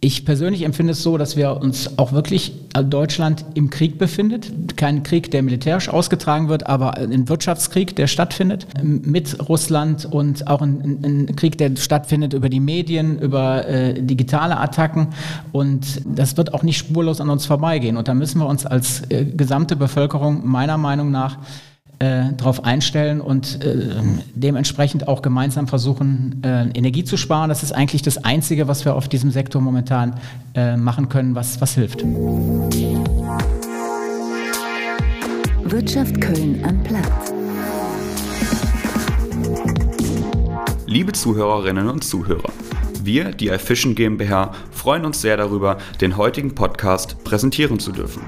Ich persönlich empfinde es so, dass wir uns auch wirklich Deutschland im Krieg befindet. Kein Krieg, der militärisch ausgetragen wird, aber ein Wirtschaftskrieg, der stattfindet mit Russland und auch ein, ein Krieg, der stattfindet über die Medien, über äh, digitale Attacken. Und das wird auch nicht spurlos an uns vorbeigehen. Und da müssen wir uns als äh, gesamte Bevölkerung meiner Meinung nach äh, darauf einstellen und äh, dementsprechend auch gemeinsam versuchen, äh, Energie zu sparen. Das ist eigentlich das Einzige, was wir auf diesem Sektor momentan äh, machen können, was, was hilft. Wirtschaft Köln am Platz. Liebe Zuhörerinnen und Zuhörer, wir, die iFishing GmbH, freuen uns sehr darüber, den heutigen Podcast präsentieren zu dürfen.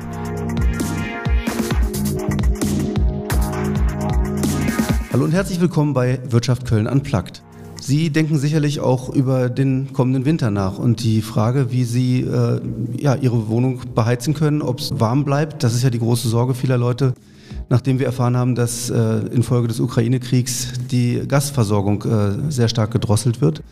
Hallo und herzlich willkommen bei Wirtschaft Köln Unplugged. Sie denken sicherlich auch über den kommenden Winter nach und die Frage, wie Sie äh, ja, Ihre Wohnung beheizen können, ob es warm bleibt, das ist ja die große Sorge vieler Leute, nachdem wir erfahren haben, dass äh, infolge des Ukraine-Kriegs die Gasversorgung äh, sehr stark gedrosselt wird.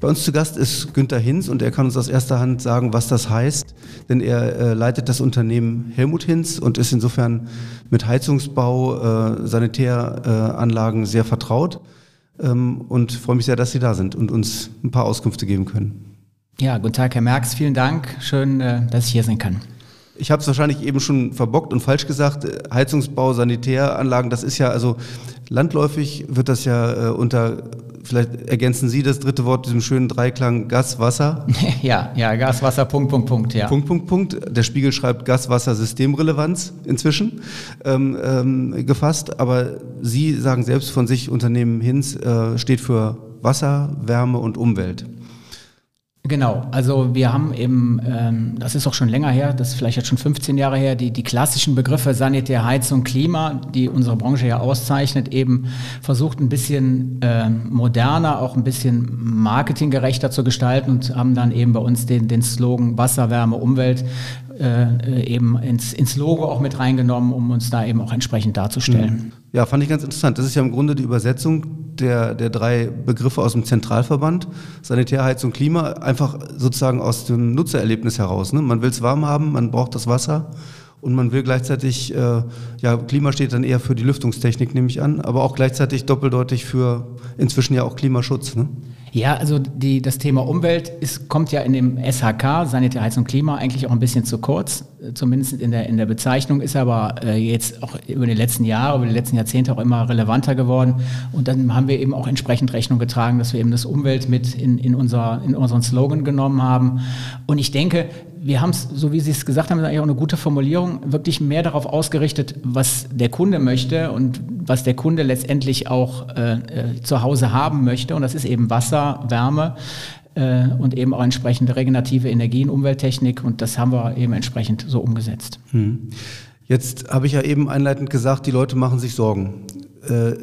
Bei uns zu Gast ist Günter Hinz und er kann uns aus erster Hand sagen, was das heißt, denn er äh, leitet das Unternehmen Helmut Hinz und ist insofern mit Heizungsbau, äh, Sanitäranlagen sehr vertraut ähm, und freue mich sehr, dass Sie da sind und uns ein paar Auskünfte geben können. Ja, guten Tag, Herr Merx, vielen Dank. Schön, äh, dass ich hier sein kann. Ich habe es wahrscheinlich eben schon verbockt und falsch gesagt. Heizungsbau, Sanitäranlagen, das ist ja also landläufig wird das ja äh, unter vielleicht ergänzen Sie das dritte Wort, diesem schönen Dreiklang Gas, Wasser. Ja, ja, Gas, Wasser, Punkt, Punkt, Punkt, ja. Punkt, Punkt, Punkt. Der Spiegel schreibt Gas, Wasser, Systemrelevanz inzwischen ähm, ähm, gefasst. Aber Sie sagen selbst von sich, Unternehmen Hinz äh, steht für Wasser, Wärme und Umwelt. Genau, also wir haben eben, ähm, das ist auch schon länger her, das ist vielleicht jetzt schon 15 Jahre her, die, die klassischen Begriffe Sanitär, Heizung, Klima, die unsere Branche ja auszeichnet, eben versucht ein bisschen äh, moderner, auch ein bisschen marketinggerechter zu gestalten und haben dann eben bei uns den, den Slogan Wasser, Wärme, Umwelt äh, eben ins, ins Logo auch mit reingenommen, um uns da eben auch entsprechend darzustellen. Mhm. Ja, fand ich ganz interessant. Das ist ja im Grunde die Übersetzung der, der drei Begriffe aus dem Zentralverband, Sanitär, Heizung, Klima, einfach sozusagen aus dem Nutzererlebnis heraus. Ne? Man will es warm haben, man braucht das Wasser und man will gleichzeitig, äh, ja, Klima steht dann eher für die Lüftungstechnik, nehme ich an, aber auch gleichzeitig doppeldeutig für inzwischen ja auch Klimaschutz. Ne? Ja, also die, das Thema Umwelt ist, kommt ja in dem SHK, Sanitär, Heizung, Klima, eigentlich auch ein bisschen zu kurz. Zumindest in der, in der Bezeichnung ist aber äh, jetzt auch über die letzten Jahre, über die letzten Jahrzehnte auch immer relevanter geworden. Und dann haben wir eben auch entsprechend Rechnung getragen, dass wir eben das Umwelt mit in, in, unser, in unseren Slogan genommen haben. Und ich denke, wir haben es, so wie Sie es gesagt haben, eigentlich auch eine gute Formulierung, wirklich mehr darauf ausgerichtet, was der Kunde möchte und was der Kunde letztendlich auch äh, äh, zu Hause haben möchte. Und das ist eben Wasser, Wärme äh, und eben auch entsprechende regenerative Energien, Umwelttechnik. Und das haben wir eben entsprechend so umgesetzt. Hm. Jetzt habe ich ja eben einleitend gesagt, die Leute machen sich Sorgen. Äh,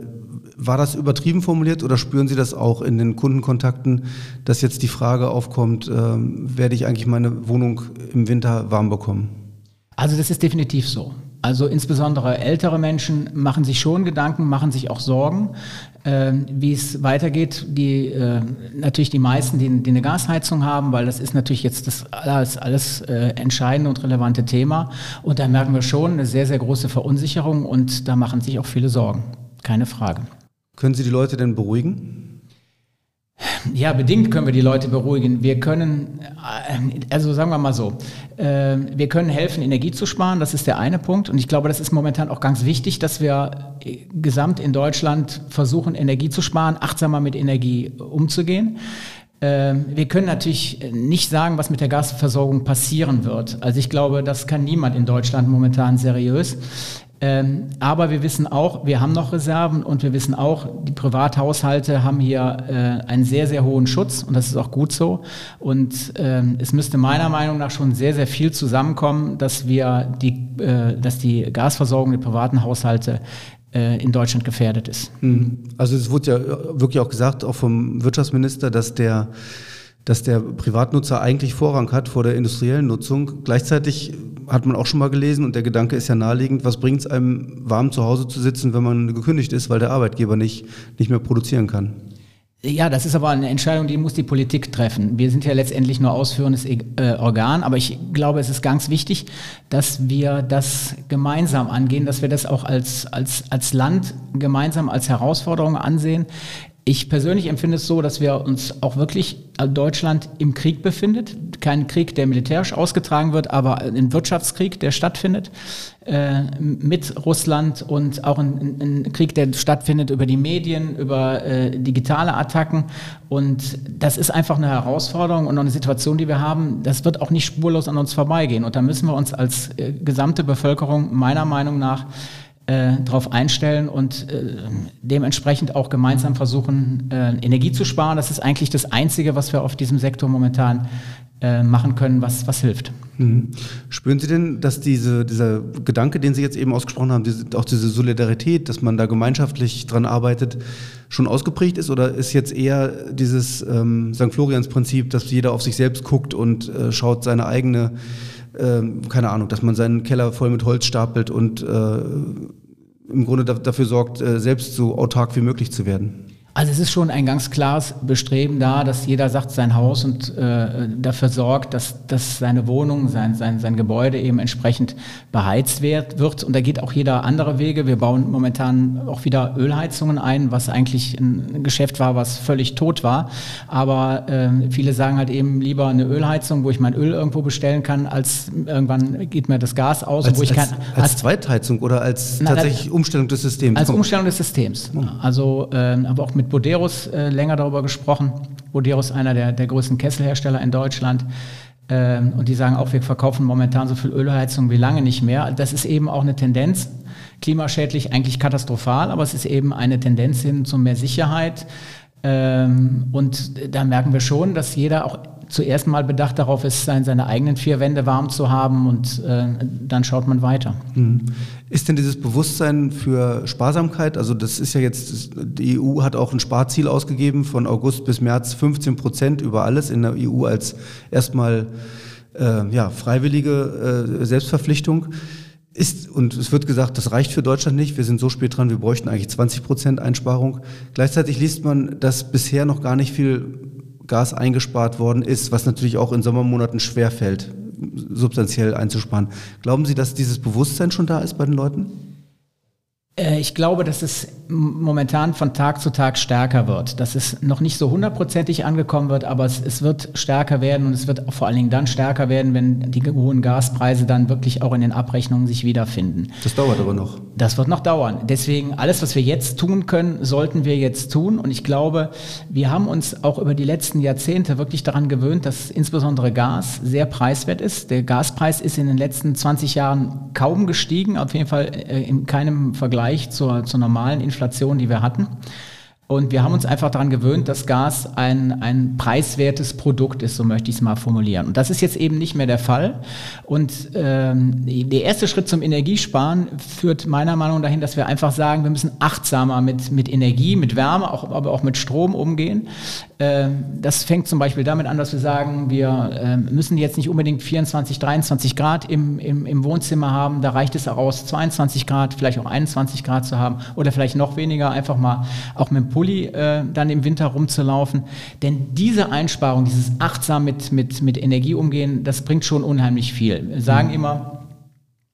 war das übertrieben formuliert oder spüren Sie das auch in den Kundenkontakten, dass jetzt die Frage aufkommt, äh, werde ich eigentlich meine Wohnung im Winter warm bekommen? Also das ist definitiv so. Also insbesondere ältere Menschen machen sich schon Gedanken, machen sich auch Sorgen, äh, wie es weitergeht. Die äh, natürlich die meisten, die, die, eine Gasheizung haben, weil das ist natürlich jetzt das alles, alles äh, entscheidende und relevante Thema. Und da merken wir schon eine sehr, sehr große Verunsicherung und da machen sich auch viele Sorgen. Keine Frage. Können Sie die Leute denn beruhigen? Ja, bedingt können wir die Leute beruhigen. Wir können, äh, also sagen wir mal so, äh, wir können helfen, Energie zu sparen. Das ist der eine Punkt. Und ich glaube, das ist momentan auch ganz wichtig, dass wir äh, gesamt in Deutschland versuchen, Energie zu sparen, achtsamer mit Energie umzugehen. Wir können natürlich nicht sagen, was mit der Gasversorgung passieren wird. Also ich glaube, das kann niemand in Deutschland momentan seriös. Ähm, aber wir wissen auch, wir haben noch Reserven und wir wissen auch, die Privathaushalte haben hier äh, einen sehr, sehr hohen Schutz und das ist auch gut so. Und ähm, es müsste meiner Meinung nach schon sehr, sehr viel zusammenkommen, dass wir die, äh, dass die Gasversorgung der privaten Haushalte äh, in Deutschland gefährdet ist. Hm. Also es wurde ja wirklich auch gesagt, auch vom Wirtschaftsminister, dass der dass der Privatnutzer eigentlich Vorrang hat vor der industriellen Nutzung. Gleichzeitig hat man auch schon mal gelesen und der Gedanke ist ja naheliegend, was bringt es einem, warm zu Hause zu sitzen, wenn man gekündigt ist, weil der Arbeitgeber nicht, nicht mehr produzieren kann? Ja, das ist aber eine Entscheidung, die muss die Politik treffen. Wir sind ja letztendlich nur ausführendes äh, Organ, aber ich glaube, es ist ganz wichtig, dass wir das gemeinsam angehen, dass wir das auch als, als, als Land gemeinsam als Herausforderung ansehen. Ich persönlich empfinde es so, dass wir uns auch wirklich äh, Deutschland im Krieg befindet. Kein Krieg, der militärisch ausgetragen wird, aber ein Wirtschaftskrieg, der stattfindet äh, mit Russland und auch ein, ein, Krieg, der stattfindet über die Medien, über äh, digitale Attacken. Und das ist einfach eine Herausforderung und eine Situation, die wir haben. Das wird auch nicht spurlos an uns vorbeigehen. Und da müssen wir uns als äh, gesamte Bevölkerung meiner Meinung nach äh, darauf einstellen und äh, dementsprechend auch gemeinsam versuchen, äh, Energie zu sparen. Das ist eigentlich das Einzige, was wir auf diesem Sektor momentan äh, machen können, was, was hilft. Mhm. Spüren Sie denn, dass diese, dieser Gedanke, den Sie jetzt eben ausgesprochen haben, diese, auch diese Solidarität, dass man da gemeinschaftlich dran arbeitet, schon ausgeprägt ist? Oder ist jetzt eher dieses ähm, St. Florians-Prinzip, dass jeder auf sich selbst guckt und äh, schaut seine eigene ähm, keine Ahnung, dass man seinen Keller voll mit Holz stapelt und äh, im Grunde dafür sorgt, äh, selbst so autark wie möglich zu werden. Also es ist schon ein ganz klares Bestreben da, dass jeder sagt sein Haus und äh, dafür sorgt, dass, dass seine Wohnung, sein, sein, sein Gebäude eben entsprechend beheizt wird, wird. Und da geht auch jeder andere Wege. Wir bauen momentan auch wieder Ölheizungen ein, was eigentlich ein Geschäft war, was völlig tot war. Aber äh, viele sagen halt eben lieber eine Ölheizung, wo ich mein Öl irgendwo bestellen kann, als irgendwann geht mir das Gas aus. Als, wo ich als, kann, als, als Zweitheizung oder als na, tatsächlich Umstellung des Systems? Als Umstellung des Systems. Also äh, aber auch mit mit Boderos äh, länger darüber gesprochen. Boderos ist einer der, der größten Kesselhersteller in Deutschland. Ähm, und die sagen auch, wir verkaufen momentan so viel Ölheizung wie lange nicht mehr. Das ist eben auch eine Tendenz, klimaschädlich eigentlich katastrophal, aber es ist eben eine Tendenz hin zu mehr Sicherheit. Ähm, und da merken wir schon, dass jeder auch zuerst mal bedacht darauf ist, seine eigenen vier Wände warm zu haben und äh, dann schaut man weiter. Mhm. Ist denn dieses Bewusstsein für Sparsamkeit, also das ist ja jetzt, die EU hat auch ein Sparziel ausgegeben von August bis März 15 Prozent über alles in der EU als erstmal äh, ja, freiwillige äh, Selbstverpflichtung. Ist, und es wird gesagt, das reicht für Deutschland nicht, wir sind so spät dran, wir bräuchten eigentlich 20 Prozent Einsparung. Gleichzeitig liest man, dass bisher noch gar nicht viel Gas eingespart worden ist, was natürlich auch in Sommermonaten schwerfällt, substanziell einzusparen. Glauben Sie, dass dieses Bewusstsein schon da ist bei den Leuten? Äh, ich glaube, dass es momentan von Tag zu Tag stärker wird, dass es noch nicht so hundertprozentig angekommen wird, aber es, es, wird stärker werden und es wird vor allen Dingen dann stärker werden, wenn die hohen Gaspreise dann wirklich auch in den Abrechnungen sich wiederfinden. Das dauert aber noch. Das wird noch dauern. Deswegen alles, was wir jetzt tun können, sollten wir jetzt tun. Und ich glaube, wir haben uns auch über die letzten Jahrzehnte wirklich daran gewöhnt, dass insbesondere Gas sehr preiswert ist. Der Gaspreis ist in den letzten 20 Jahren kaum gestiegen, auf jeden Fall äh, in keinem Vergleich zur, zur normalen Inflation, die wir hatten. Und wir haben uns einfach daran gewöhnt, dass Gas ein, ein preiswertes Produkt ist, so möchte ich es mal formulieren. Und das ist jetzt eben nicht mehr der Fall. Und ähm, der erste Schritt zum Energiesparen führt meiner Meinung nach dahin, dass wir einfach sagen, wir müssen achtsamer mit, mit Energie, mit Wärme, auch, aber auch mit Strom umgehen. Ähm, das fängt zum Beispiel damit an, dass wir sagen, wir ähm, müssen jetzt nicht unbedingt 24, 23 Grad im, im, im Wohnzimmer haben. Da reicht es auch aus, 22 Grad, vielleicht auch 21 Grad zu haben oder vielleicht noch weniger, einfach mal auch mit Pulli äh, dann im Winter rumzulaufen. Denn diese Einsparung, dieses achtsam mit, mit, mit Energie umgehen, das bringt schon unheimlich viel. Wir sagen mhm. immer,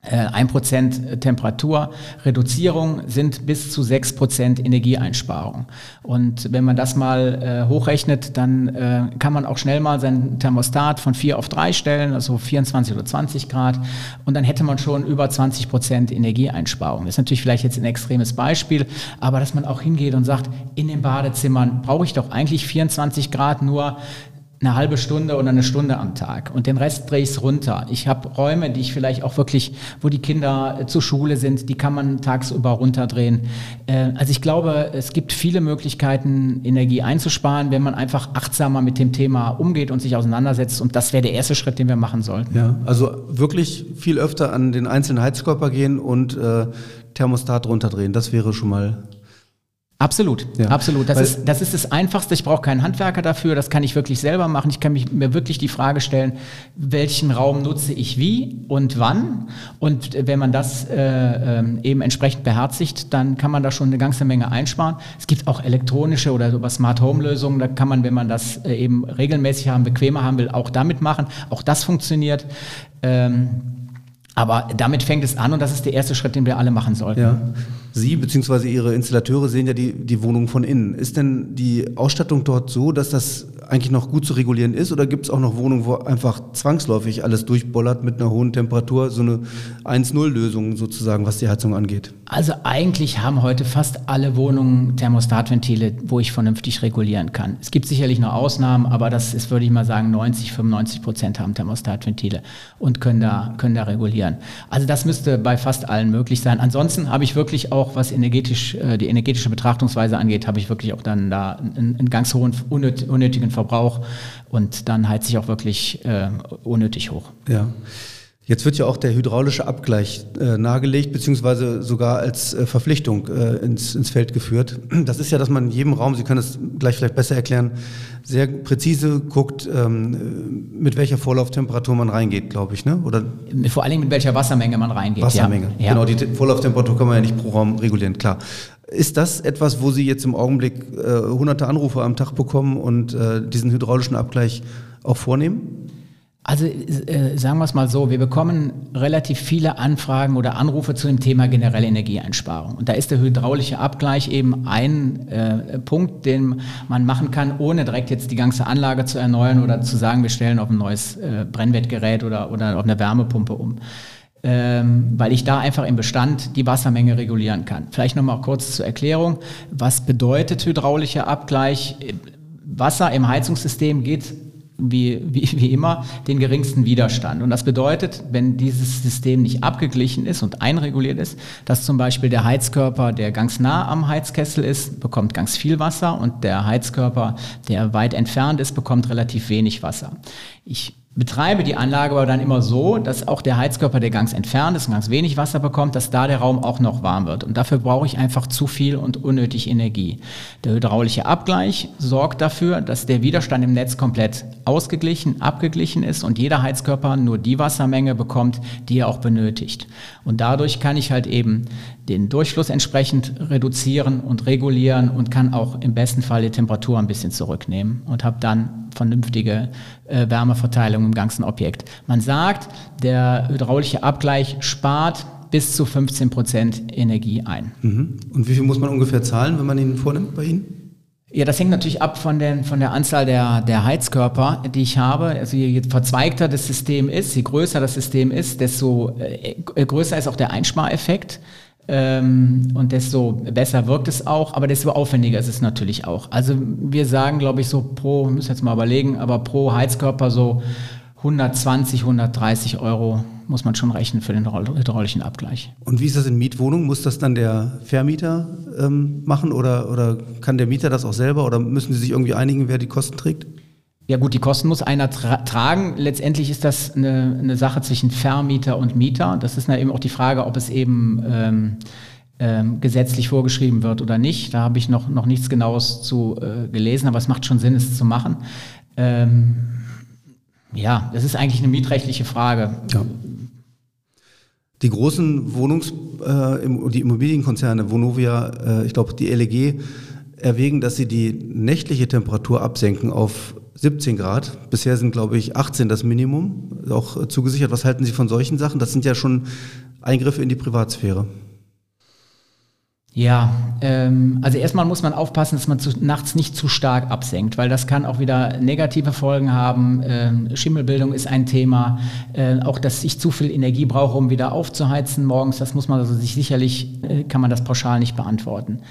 1% äh, Temperaturreduzierung sind bis zu 6% Energieeinsparung. Und wenn man das mal äh, hochrechnet, dann äh, kann man auch schnell mal seinen Thermostat von 4 auf 3 stellen, also 24 oder 20 Grad. Und dann hätte man schon über 20% Energieeinsparung. Das ist natürlich vielleicht jetzt ein extremes Beispiel, aber dass man auch hingeht und sagt, in den Badezimmern brauche ich doch eigentlich 24 Grad nur eine halbe Stunde oder eine Stunde am Tag und den Rest drehe ich runter. Ich habe Räume, die ich vielleicht auch wirklich, wo die Kinder äh, zur Schule sind, die kann man tagsüber runterdrehen. Äh, also ich glaube, es gibt viele Möglichkeiten, Energie einzusparen, wenn man einfach achtsamer mit dem Thema umgeht und sich auseinandersetzt. Und das wäre der erste Schritt, den wir machen sollten. Ja, also wirklich viel öfter an den einzelnen Heizkörper gehen und äh, Thermostat runterdrehen. Das wäre schon mal Absolut, ja. absolut. Das ist, das ist das Einfachste. Ich brauche keinen Handwerker dafür. Das kann ich wirklich selber machen. Ich kann mich, mir wirklich die Frage stellen, welchen Raum nutze ich wie und wann. Und wenn man das äh, ähm, eben entsprechend beherzigt, dann kann man da schon eine ganze Menge einsparen. Es gibt auch elektronische oder über Smart Home Lösungen. Da kann man, wenn man das äh, eben regelmäßig haben, bequemer haben will, auch damit machen. Auch das funktioniert. Ähm, aber damit fängt es an und das ist der erste Schritt, den wir alle machen sollten. Ja. Sie bzw. Ihre Installateure sehen ja die, die Wohnung von innen. Ist denn die Ausstattung dort so, dass das eigentlich noch gut zu regulieren ist? Oder gibt es auch noch Wohnungen, wo einfach zwangsläufig alles durchbollert mit einer hohen Temperatur, so eine 1-0-Lösung sozusagen, was die Heizung angeht? Also eigentlich haben heute fast alle Wohnungen Thermostatventile, wo ich vernünftig regulieren kann. Es gibt sicherlich noch Ausnahmen, aber das ist, würde ich mal sagen, 90, 95 Prozent haben Thermostatventile und können da, können da regulieren. Also das müsste bei fast allen möglich sein. Ansonsten habe ich wirklich auch, was energetisch, äh, die energetische Betrachtungsweise angeht, habe ich wirklich auch dann da einen, einen ganz hohen unnötigen Verbrauch und dann heizt sich auch wirklich äh, unnötig hoch. Ja. Jetzt wird ja auch der hydraulische Abgleich äh, nahegelegt, beziehungsweise sogar als äh, Verpflichtung äh, ins, ins Feld geführt. Das ist ja, dass man in jedem Raum, Sie können das gleich vielleicht besser erklären, sehr präzise guckt, ähm, mit welcher Vorlauftemperatur man reingeht, glaube ich, ne? Oder Vor allem mit welcher Wassermenge man reingeht. Wassermenge, ja. genau. Die Vorlauftemperatur kann man ja nicht pro Raum regulieren, klar. Ist das etwas, wo Sie jetzt im Augenblick äh, hunderte Anrufe am Tag bekommen und äh, diesen hydraulischen Abgleich auch vornehmen? Also äh, sagen wir es mal so, wir bekommen relativ viele Anfragen oder Anrufe zu dem Thema generelle Energieeinsparung. Und da ist der hydraulische Abgleich eben ein äh, Punkt, den man machen kann, ohne direkt jetzt die ganze Anlage zu erneuern oder zu sagen, wir stellen auf ein neues äh, Brennwertgerät oder, oder auf eine Wärmepumpe um. Ähm, weil ich da einfach im Bestand die Wassermenge regulieren kann. Vielleicht nochmal kurz zur Erklärung. Was bedeutet hydraulischer Abgleich? Wasser im Heizungssystem geht wie, wie, wie immer den geringsten Widerstand. Und das bedeutet, wenn dieses System nicht abgeglichen ist und einreguliert ist, dass zum Beispiel der Heizkörper, der ganz nah am Heizkessel ist, bekommt ganz viel Wasser und der Heizkörper, der weit entfernt ist, bekommt relativ wenig Wasser. Ich betreibe die Anlage aber dann immer so, dass auch der Heizkörper, der ganz entfernt ist und ganz wenig Wasser bekommt, dass da der Raum auch noch warm wird. Und dafür brauche ich einfach zu viel und unnötig Energie. Der hydraulische Abgleich sorgt dafür, dass der Widerstand im Netz komplett ausgeglichen, abgeglichen ist und jeder Heizkörper nur die Wassermenge bekommt, die er auch benötigt. Und dadurch kann ich halt eben den Durchfluss entsprechend reduzieren und regulieren und kann auch im besten Fall die Temperatur ein bisschen zurücknehmen und habe dann vernünftige äh, Wärmeverteilung im ganzen Objekt. Man sagt, der hydraulische Abgleich spart bis zu 15 Prozent Energie ein. Mhm. Und wie viel muss man ungefähr zahlen, wenn man ihn vornimmt bei Ihnen? Ja, das hängt natürlich ab von, den, von der Anzahl der, der Heizkörper, die ich habe. Also je verzweigter das System ist, je größer das System ist, desto äh, größer ist auch der Einspareffekt. Ähm, und desto besser wirkt es auch, aber desto aufwendiger ist es natürlich auch. Also wir sagen, glaube ich, so pro, müssen jetzt mal überlegen, aber pro Heizkörper so 120, 130 Euro muss man schon rechnen für den hydraulischen Abgleich. Und wie ist das in Mietwohnungen? Muss das dann der Vermieter ähm, machen oder, oder kann der Mieter das auch selber oder müssen Sie sich irgendwie einigen, wer die Kosten trägt? Ja gut, die Kosten muss einer tra tragen. Letztendlich ist das eine, eine, Sache zwischen Vermieter und Mieter. Das ist eben auch die Frage, ob es eben ähm, ähm, gesetzlich vorgeschrieben wird oder nicht. Da habe ich noch, noch nichts Genaues zu äh, gelesen, aber es macht schon Sinn, es zu machen. Ähm, ja, das ist eigentlich eine mietrechtliche Frage. Ja. Die großen Wohnungs-, äh, die Immobilienkonzerne, Vonovia, äh, ich glaube die LEG, erwägen, dass sie die nächtliche Temperatur absenken auf 17 Grad. Bisher sind, glaube ich, 18 das Minimum, auch zugesichert. Was halten Sie von solchen Sachen? Das sind ja schon Eingriffe in die Privatsphäre. Ja, ähm, also erstmal muss man aufpassen, dass man zu, nachts nicht zu stark absenkt, weil das kann auch wieder negative Folgen haben. Ähm, Schimmelbildung ist ein Thema. Äh, auch, dass ich zu viel Energie brauche, um wieder aufzuheizen morgens, das muss man also sich sicherlich, äh, kann man das pauschal nicht beantworten.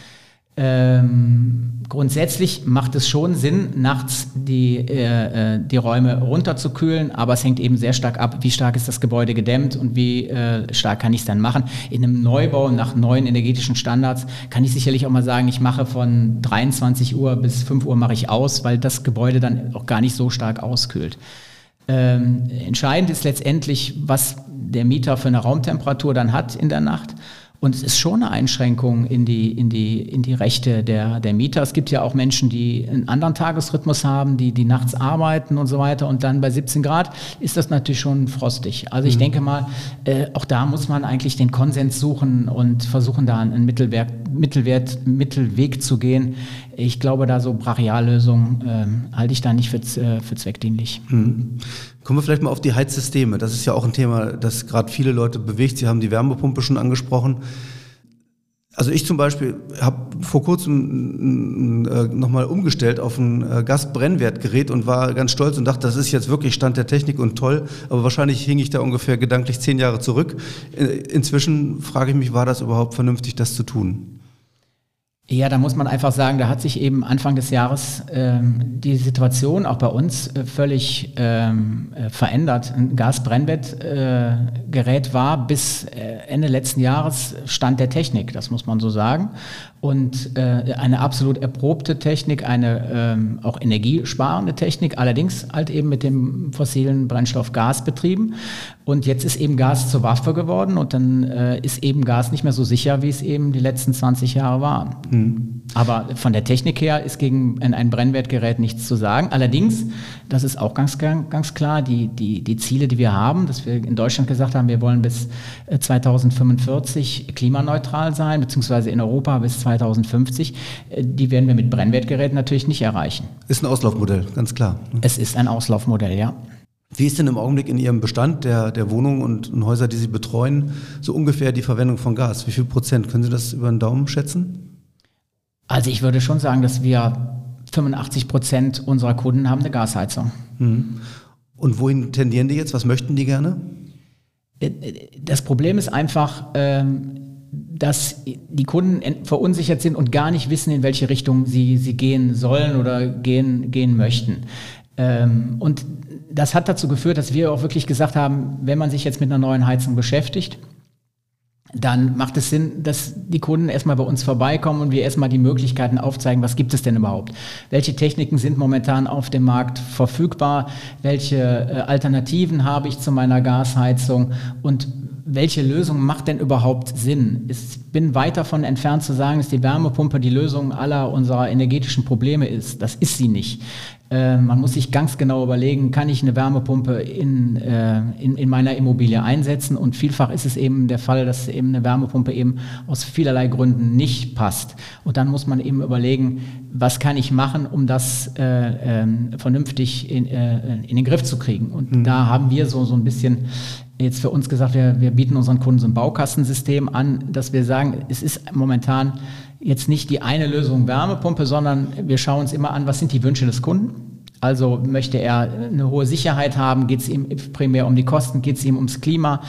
Ähm, grundsätzlich macht es schon Sinn, nachts die, äh, äh, die Räume runterzukühlen, aber es hängt eben sehr stark ab, wie stark ist das Gebäude gedämmt und wie äh, stark kann ich es dann machen. In einem Neubau nach neuen energetischen Standards kann ich sicherlich auch mal sagen, ich mache von 23 Uhr bis 5 Uhr mache ich aus, weil das Gebäude dann auch gar nicht so stark auskühlt. Ähm, entscheidend ist letztendlich, was der Mieter für eine Raumtemperatur dann hat in der Nacht Und es ist schon eine Einschränkung in die, in die, in die Rechte der, der Mieter. Es gibt ja auch Menschen, die einen anderen Tagesrhythmus haben, die, die nachts arbeiten und so weiter. Und dann bei 17 Grad ist das natürlich schon frostig. Also ich mhm. denke mal, äh, auch da muss man eigentlich den Konsens suchen und versuchen, da einen Mittelwert, Mittelwert, Mittelweg zu gehen. Ich glaube, da so Brachiallösungen äh, halte ich da nicht für, äh, für zweckdienlich. Mhm. Kommen wir vielleicht mal auf die Heizsysteme. Das ist ja auch ein Thema, das gerade viele Leute bewegt. Sie haben die Wärmepumpe schon angesprochen. Also ich zum Beispiel habe vor kurzem äh, nochmal umgestellt auf ein äh, Gasbrennwertgerät und war ganz stolz und dachte, das ist jetzt wirklich Stand der Technik und toll. Aber wahrscheinlich hing ich da ungefähr gedanklich zehn Jahre zurück. Äh, inzwischen frage ich mich, war das überhaupt vernünftig, das zu tun? Ja, da muss man einfach sagen, da hat sich eben Anfang des Jahres ähm, die Situation auch bei uns äh, völlig ähm, äh, verändert. Ein Gasbrennbettgerät äh, war bis äh, Ende letzten Jahres Stand der Technik, das muss man so sagen und äh, eine absolut erprobte Technik, eine ähm, auch energiesparende Technik, allerdings halt eben mit dem fossilen Brennstoff Gas betrieben. Und jetzt ist eben Gas zur Waffe geworden und dann äh, ist eben Gas nicht mehr so sicher, wie es eben die letzten 20 Jahre war. Mhm. Aber von der Technik her ist gegen ein Brennwertgerät nichts zu sagen. Allerdings, das ist auch ganz, ganz klar, die, die, die Ziele, die wir haben, dass wir in Deutschland gesagt haben, wir wollen bis 2045 äh, klimaneutral sein, beziehungsweise in Europa bis 2050, äh, die werden wir mit Brennwertgeräten natürlich nicht erreichen. Ist ein Auslaufmodell, ganz klar. Es ist ein Auslaufmodell, ja. Wie ist denn im Augenblick in Ihrem Bestand der, der Wohnungen und, und Häuser, die Sie betreuen, so ungefähr die Verwendung von Gas? Wie viel Prozent? Können Sie das über den Daumen schätzen? Also ich würde schon sagen, dass wir 85 Prozent unserer Kunden haben eine Gasheizung. Mhm. Und wohin tendieren die jetzt? Was möchten die gerne? Äh, äh, das Problem ist einfach, ähm, dass die Kunden verunsichert sind und gar nicht wissen, in welche Richtung sie, sie gehen sollen oder gehen, gehen möchten. Ähm, und das hat dazu geführt, dass wir auch wirklich gesagt haben, wenn man sich jetzt mit einer neuen Heizung beschäftigt, dann macht es Sinn, dass die Kunden erstmal bei uns vorbeikommen und wir erstmal die Möglichkeiten aufzeigen, was gibt es denn überhaupt? Welche Techniken sind momentan auf dem Markt verfügbar? Welche äh, Alternativen habe ich zu meiner Gasheizung? Und welche Lösung macht denn überhaupt Sinn? Ich bin weit davon entfernt zu sagen, dass die Wärmepumpe die Lösung aller unserer energetischen Probleme ist. Das ist sie nicht. Äh, man muss sich ganz genau überlegen, kann ich eine Wärmepumpe in, äh, in, in, meiner Immobilie einsetzen? Und vielfach ist es eben der Fall, dass eben eine Wärmepumpe eben aus vielerlei Gründen nicht passt. Und dann muss man eben überlegen, was kann ich machen, um das äh, ähm, vernünftig in, äh, in den Griff zu kriegen. Und mhm. da haben wir so, so ein bisschen jetzt für uns gesagt, wir, wir bieten unseren Kunden so ein Baukastensystem an, dass wir sagen, es ist momentan jetzt nicht die eine Lösung Wärmepumpe, sondern wir schauen uns immer an, was sind die Wünsche des Kunden. Also möchte er eine hohe Sicherheit haben, geht es ihm primär um die Kosten, geht es ihm ums Klima.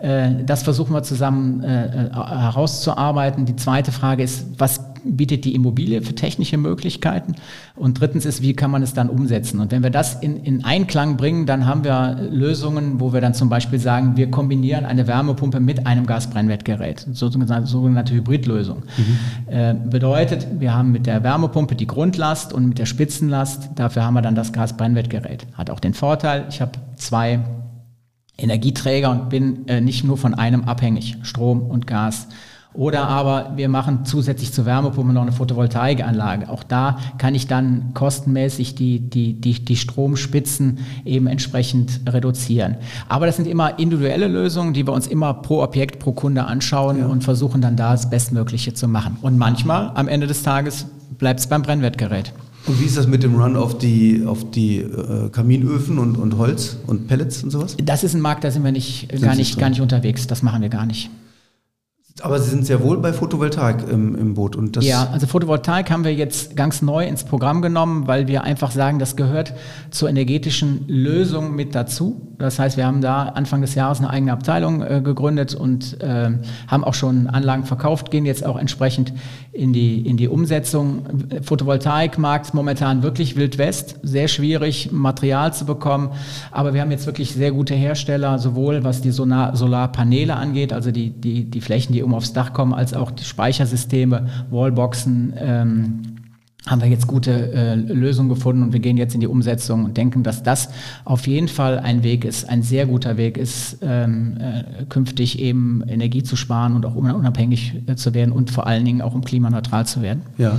Äh, das versuchen wir zusammen äh, herauszuarbeiten. Die zweite Frage ist, was bietet die Immobilie für technische Möglichkeiten? Und drittens ist, wie kann man es dann umsetzen? Und wenn wir das in, in Einklang bringen, dann haben wir Lösungen, wo wir dann zum Beispiel sagen, wir kombinieren eine Wärmepumpe mit einem Gasbrennwertgerät, sogenannte, sogenannte Hybridlösung. Mhm. Äh, bedeutet, wir haben mit der Wärmepumpe die Grundlast und mit der Spitzenlast, dafür haben wir dann das Gasbrennwertgerät. Hat auch den Vorteil, ich habe zwei Energieträger und bin äh, nicht nur von einem abhängig, Strom und Gas. Oder aber wir machen zusätzlich zur Wärmepumpe noch eine Photovoltaikanlage. Auch da kann ich dann kostenmäßig die, die, die, die Stromspitzen eben entsprechend reduzieren. Aber das sind immer individuelle Lösungen, die wir uns immer pro Objekt, pro Kunde anschauen ja. und versuchen dann da das Bestmögliche zu machen. Und manchmal am Ende des Tages bleibt es beim Brennwertgerät. Und wie ist das mit dem Run auf die, auf die äh, Kaminöfen und, und Holz und Pellets und sowas? Das ist ein Markt, da sind wir nicht, gar, nicht, gar nicht unterwegs. Das machen wir gar nicht. Aber Sie sind sehr wohl bei Photovoltaik im, im Boot. Und das ja, also Photovoltaik haben wir jetzt ganz neu ins Programm genommen, weil wir einfach sagen, das gehört zur energetischen Lösung mit dazu. Das heißt, wir haben da Anfang des Jahres eine eigene Abteilung äh, gegründet und äh, haben auch schon Anlagen verkauft, gehen jetzt auch entsprechend in die, in die Umsetzung. Photovoltaikmarkt momentan wirklich Wild West, sehr schwierig, Material zu bekommen. Aber wir haben jetzt wirklich sehr gute Hersteller, sowohl was die Solar Solarpaneele angeht, also die, die, die Flächen, die um aufs Dach kommen, als auch die Speichersysteme, Wallboxen, ähm, haben wir jetzt gute äh, Lösungen gefunden und wir gehen jetzt in die Umsetzung und denken, dass das auf jeden Fall ein Weg ist, ein sehr guter Weg ist, ähm, äh, künftig eben Energie zu sparen und auch unabhängig äh, zu werden und vor allen Dingen auch um klimaneutral zu werden. Ja.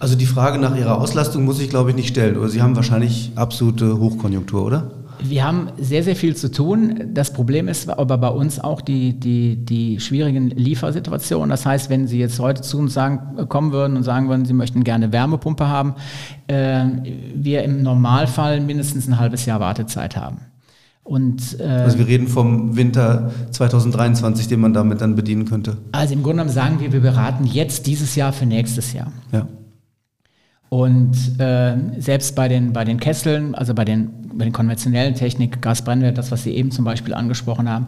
Also die Frage nach Ihrer Auslastung muss ich, glaube ich, nicht stellen. Oder Sie haben wahrscheinlich absolute Hochkonjunktur, oder? Wir haben sehr, sehr viel zu tun. Das Problem ist aber bei uns auch die, die, die schwierigen Liefersituationen. Das heißt, wenn Sie jetzt heute zu uns sagen, kommen würden und sagen würden, Sie möchten gerne Wärmepumpe haben, äh, wir im Normalfall mindestens ein halbes Jahr Wartezeit haben. Und, äh, also wir reden vom Winter 2023, den man damit dann bedienen könnte. Also im Grunde genommen sagen wir, wir beraten jetzt dieses Jahr für nächstes Jahr. Ja. Und äh, selbst bei den, bei den Kesseln, also bei den, bei den konventionellen Technik, Gasbrennwert, das, was Sie eben zum Beispiel angesprochen haben,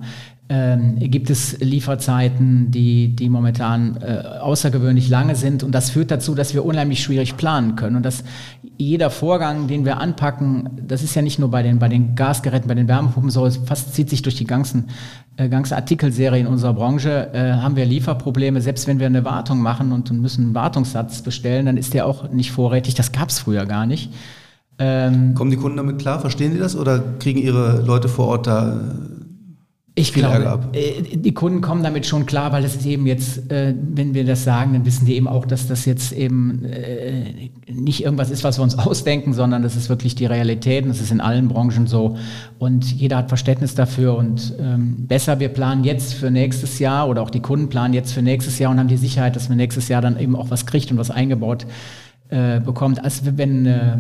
ähm, gibt es Lieferzeiten, die, die momentan äh, außergewöhnlich lange sind. Und das führt dazu, dass wir unheimlich schwierig planen können. Und dass jeder Vorgang, den wir anpacken, das ist ja nicht nur bei den, bei den Gasgeräten, bei den Wärmepumpen so, es fast zieht sich durch die ganzen, äh, ganze Artikelserie in unserer Branche, äh, haben wir Lieferprobleme. Selbst wenn wir eine Wartung machen und, und müssen einen Wartungssatz bestellen, dann ist der auch nicht vorrätig. Das gab es früher gar nicht. Ähm, Kommen die Kunden damit klar? Verstehen die das? Oder kriegen ihre Leute vor Ort da ich glaube, äh, die Kunden kommen damit schon klar, weil es ist eben jetzt, äh, wenn wir das sagen, dann wissen die eben auch, dass das jetzt eben äh, nicht irgendwas ist, was wir uns ausdenken, sondern das ist wirklich die Realität und das ist in allen Branchen so. Und jeder hat Verständnis dafür und ähm, besser, wir planen jetzt für nächstes Jahr oder auch die Kunden planen jetzt für nächstes Jahr und haben die Sicherheit, dass man nächstes Jahr dann eben auch was kriegt und was eingebaut äh, bekommt, als wenn äh,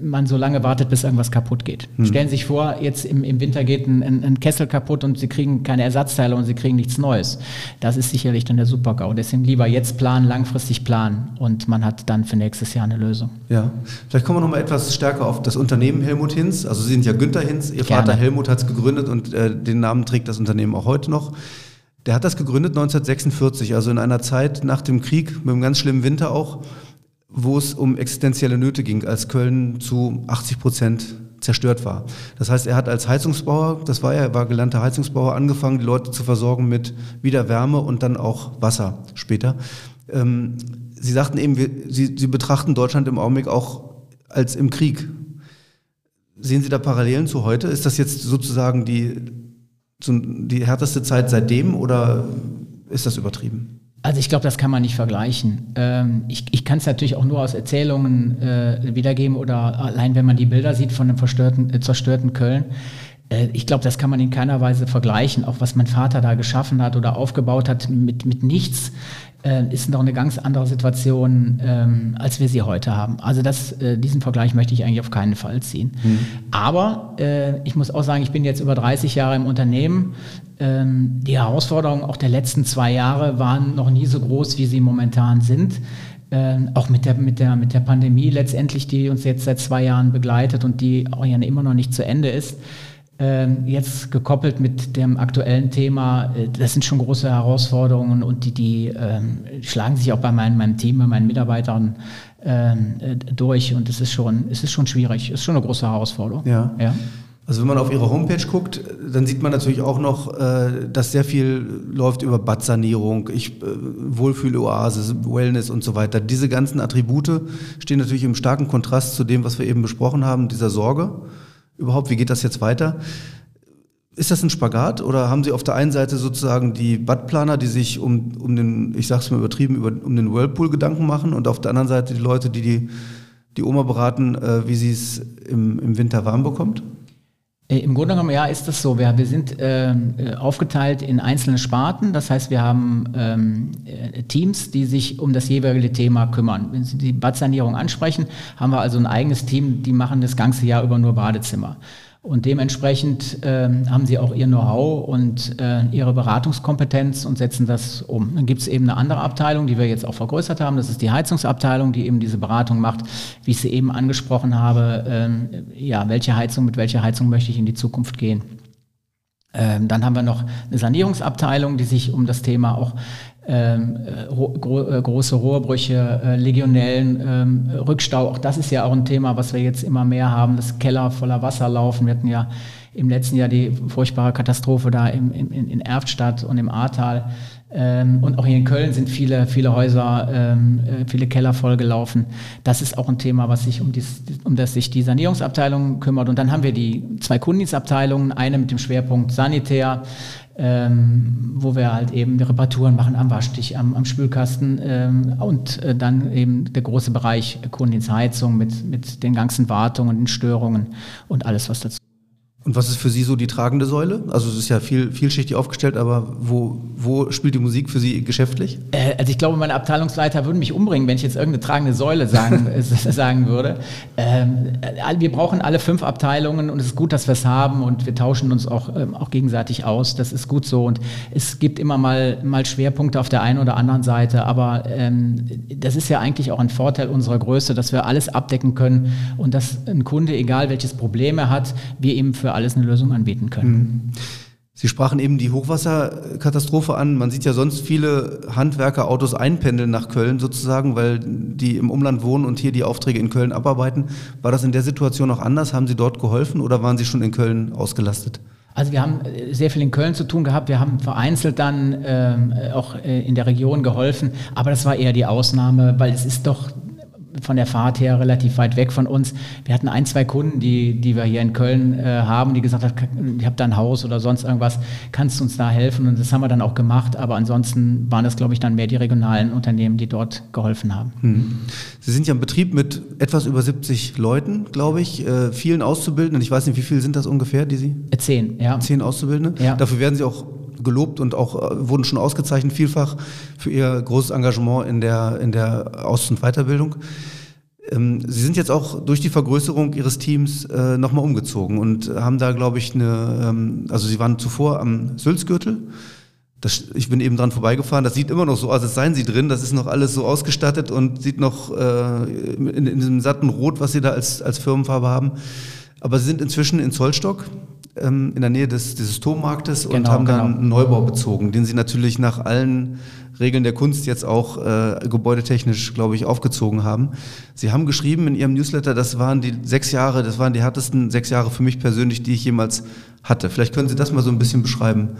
man so lange wartet, bis irgendwas kaputt geht. Hm. Stellen Sie sich vor, jetzt im, im Winter geht ein, ein, Kessel kaputt und Sie kriegen keine Ersatzteile und Sie kriegen nichts Neues. Das ist sicherlich dann der Super-GAU. Deswegen lieber jetzt planen, langfristig planen und man hat dann für nächstes Jahr eine Lösung. Ja, vielleicht kommen wir noch mal etwas stärker auf das Unternehmen Helmut Hinz. Also Sie sind ja Günther Hinz, Ihr Gerne. Vater Helmut hat es gegründet und äh, den Namen trägt das Unternehmen auch heute noch. Der hat das gegründet 1946, also in einer Zeit nach dem Krieg, mit einem ganz schlimmen Winter auch wo es um existenzielle Nöte ging, als Köln zu 80 Prozent zerstört war. Das heißt, er hat als Heizungsbauer, das war er, war gelernter Heizungsbauer, angefangen, die Leute zu versorgen mit wieder Wärme und dann auch Wasser später. Ähm, Sie sagten eben, wir, Sie, Sie betrachten Deutschland im Augenblick auch als im Krieg. Sehen Sie da Parallelen zu heute? Ist das jetzt sozusagen die, die härteste Zeit seitdem oder ist das übertrieben? Also ich glaube, das kann man nicht vergleichen. Ähm, ich ich kann es natürlich auch nur aus Erzählungen äh, wiedergeben oder allein wenn man die Bilder sieht von dem verstörten, äh, zerstörten Köln. Äh, ich glaube, das kann man in keiner Weise vergleichen. Auch was mein Vater da geschaffen hat oder aufgebaut hat mit, mit nichts, äh, ist noch eine ganz andere Situation, ähm, als wir sie heute haben. Also das, äh, diesen Vergleich möchte ich eigentlich auf keinen Fall ziehen. Mhm. Aber äh, ich muss auch sagen, ich bin jetzt über 30 Jahre im Unternehmen ähm, die Herausforderungen auch der letzten zwei Jahre waren noch nie so groß, wie sie momentan sind. Ähm, auch mit der, mit, der, mit der Pandemie letztendlich, die uns jetzt seit zwei Jahren begleitet und die auch ja immer noch nicht zu Ende ist. Ähm, jetzt gekoppelt mit dem aktuellen Thema, äh, das sind schon große Herausforderungen und die, die ähm, schlagen sich auch bei mein, meinem Team, bei meinen Mitarbeitern ähm, äh, durch und es ist schon, es ist schon schwierig, es ist schon eine große Herausforderung. Ja. ja. Also wenn man auf Ihre Homepage guckt, dann sieht man natürlich auch noch, äh, dass sehr viel läuft über Badsanierung, ich, Wohlfühloase, Wellness und so weiter. Diese ganzen Attribute stehen natürlich im starken Kontrast zu dem, was wir eben besprochen haben, dieser Sorge. Überhaupt, wie geht das jetzt weiter? Ist das ein Spagat oder haben Sie auf der einen Seite sozusagen die Badplaner, die sich um, um den, ich sag's mal übertrieben, über, um den Whirlpool Gedanken machen und auf der anderen Seite die Leute, die die, die Oma beraten, äh, wie sie es im, im Winter warm bekommt? Äh, Im Grunde genommen, ja, ist das so. Wir, wir sind ähm, äh, aufgeteilt in einzelne Sparten. Das heißt, wir haben ähm, äh, Teams, die sich um das jeweilige Thema kümmern. Wenn Sie die Badsanierung ansprechen, haben wir also ein eigenes Team, die machen das ganze Jahr über nur Badezimmer. Und dementsprechend äh, haben sie auch ihr Know-how und äh, ihre Beratungskompetenz und setzen das um. Dann gibt es eben eine andere Abteilung, die wir jetzt auch vergrößert haben. Das ist die Heizungsabteilung, die eben diese Beratung macht, wie ich sie eben angesprochen habe. Ähm, ja, welche Heizung, mit welcher Heizung möchte ich in die Zukunft gehen? Ähm, dann haben wir noch eine Sanierungsabteilung, die sich um das Thema auch ähm, äh, gro äh, große Rohrbrüche, äh, Legionellen, ähm, Rückstau. Auch das ist ja auch ein Thema, was wir jetzt immer mehr haben, dass Keller voller Wasser laufen. Wir hatten ja im letzten Jahr die furchtbare Katastrophe da im, in, in Erftstadt und im Ahrtal. Ähm, und auch hier in Köln sind viele, viele Häuser, ähm, äh, viele Keller vollgelaufen. Das ist auch ein Thema, was sich um, dies, um das sich die Sanierungsabteilung kümmert. Und dann haben wir die zwei Kundendienstabteilungen, eine mit dem Schwerpunkt Sanitär, ähm, wo wir halt eben Reparaturen machen am Waschtisch, am, am Spülkasten ähm, und äh, dann eben der große Bereich Kundendienstheizung mit, mit den ganzen Wartungen, den Störungen und alles, was dazu und was ist für Sie so die tragende Säule? Also es ist ja viel, vielschichtig aufgestellt, aber wo, wo spielt die Musik für Sie geschäftlich? Äh, also ich glaube, meine Abteilungsleiter würden mich umbringen, wenn ich jetzt irgendeine tragende Säule sagen, äh, sagen würde. Ähm, äh, wir brauchen alle fünf Abteilungen und es ist gut, dass wir es haben und wir tauschen uns auch, ähm, auch gegenseitig aus. Das ist gut so und es gibt immer mal, mal Schwerpunkte auf der einen oder anderen Seite, aber ähm, das ist ja eigentlich auch ein Vorteil unserer Größe, dass wir alles abdecken können und dass ein Kunde, egal welches Problem er hat, wir ihm für alles eine Lösung anbieten können. Mhm. Sie sprachen eben die Hochwasserkatastrophe an. Man sieht ja sonst viele Handwerkerautos einpendeln nach Köln sozusagen, weil die im Umland wohnen und hier die Aufträge in Köln abarbeiten. War das in der Situation auch anders? Haben Sie dort geholfen oder waren Sie schon in Köln ausgelastet? Also wir haben sehr viel in Köln zu tun gehabt. Wir haben vereinzelt dann ähm, auch äh, in der Region geholfen, aber das war eher die Ausnahme, weil es ist doch von der Fahrt her relativ weit weg von uns. Wir hatten ein, zwei Kunden, die, die wir hier in Köln äh, haben, die gesagt haben, ich habe da ein Haus oder sonst irgendwas, kannst du uns da helfen? Und das haben wir dann auch gemacht. Aber ansonsten waren das, glaube ich, dann mehr die regionalen Unternehmen, die dort geholfen haben. Hm. Sie sind ja im Betrieb mit etwas über 70 Leuten, glaube ich, äh, vielen Auszubildenden. Ich weiß nicht, wie viele sind das ungefähr, die Sie? Zehn, ja. Zehn Auszubildende? Ja. Dafür werden Sie auch gelobt und auch äh, wurden schon ausgezeichnet vielfach für ihr großes Engagement in der, in der Aus- und Weiterbildung. Ähm, Sie sind jetzt auch durch die Vergrößerung Ihres Teams äh, nochmal umgezogen und haben da, glaube ich, eine, ähm, also Sie waren zuvor am Sülzgürtel. Das, ich bin eben dran vorbeigefahren. Das sieht immer noch so aus, als seien Sie drin. Das ist noch alles so ausgestattet und sieht noch äh, in, in diesem satten Rot, was Sie da als, als Firmenfarbe haben. Aber Sie sind inzwischen in Zollstock ähm, in der Nähe des, des Turmmarktes und genau, haben dann genau. einen Neubau bezogen, den sie natürlich nach allen Regeln der Kunst jetzt auch äh, gebäudetechnisch, glaube ich, aufgezogen haben. Sie haben geschrieben in Ihrem Newsletter, das waren die sechs Jahre, das waren die härtesten sechs Jahre für mich persönlich, die ich jemals hatte. Vielleicht können Sie das mal so ein bisschen beschreiben.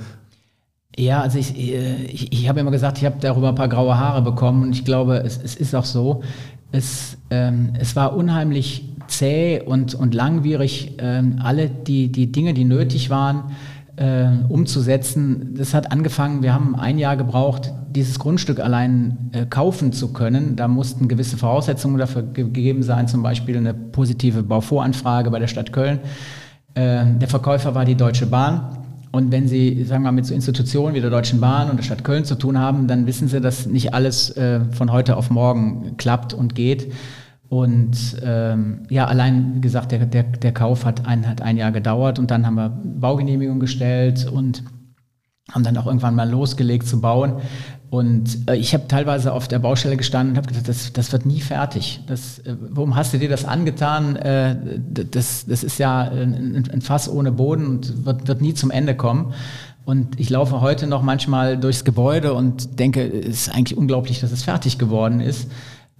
Ja, also ich, äh, ich, ich habe immer gesagt, ich habe darüber ein paar graue Haare bekommen und ich glaube, es, es ist auch so. Es, ähm, es war unheimlich zäh und, und langwierig, ähm, alle die, die Dinge, die nötig waren, äh, umzusetzen. Das hat angefangen, wir haben ein Jahr gebraucht, dieses Grundstück allein äh, kaufen zu können. Da mussten gewisse Voraussetzungen dafür gegeben sein, zum Beispiel eine positive Bauvoranfrage bei der Stadt Köln. Äh, der Verkäufer war die Deutsche Bahn. Und wenn Sie, sagen wir mal, mit so Institutionen wie der Deutschen Bahn und der Stadt Köln zu tun haben, dann wissen Sie, dass nicht alles äh, von heute auf morgen klappt und geht. Und ähm, ja, allein gesagt, der, der, der Kauf hat ein, hat ein Jahr gedauert und dann haben wir Baugenehmigung gestellt und haben dann auch irgendwann mal losgelegt zu bauen. Und äh, ich habe teilweise auf der Baustelle gestanden und habe gedacht, das, das wird nie fertig. Das, äh, warum hast du dir das angetan? Äh, das, das ist ja ein, ein, Fass ohne Boden und wird, wird nie zum Ende kommen. Und ich laufe heute noch manchmal durchs Gebäude und denke, es ist eigentlich unglaublich, dass es fertig geworden ist.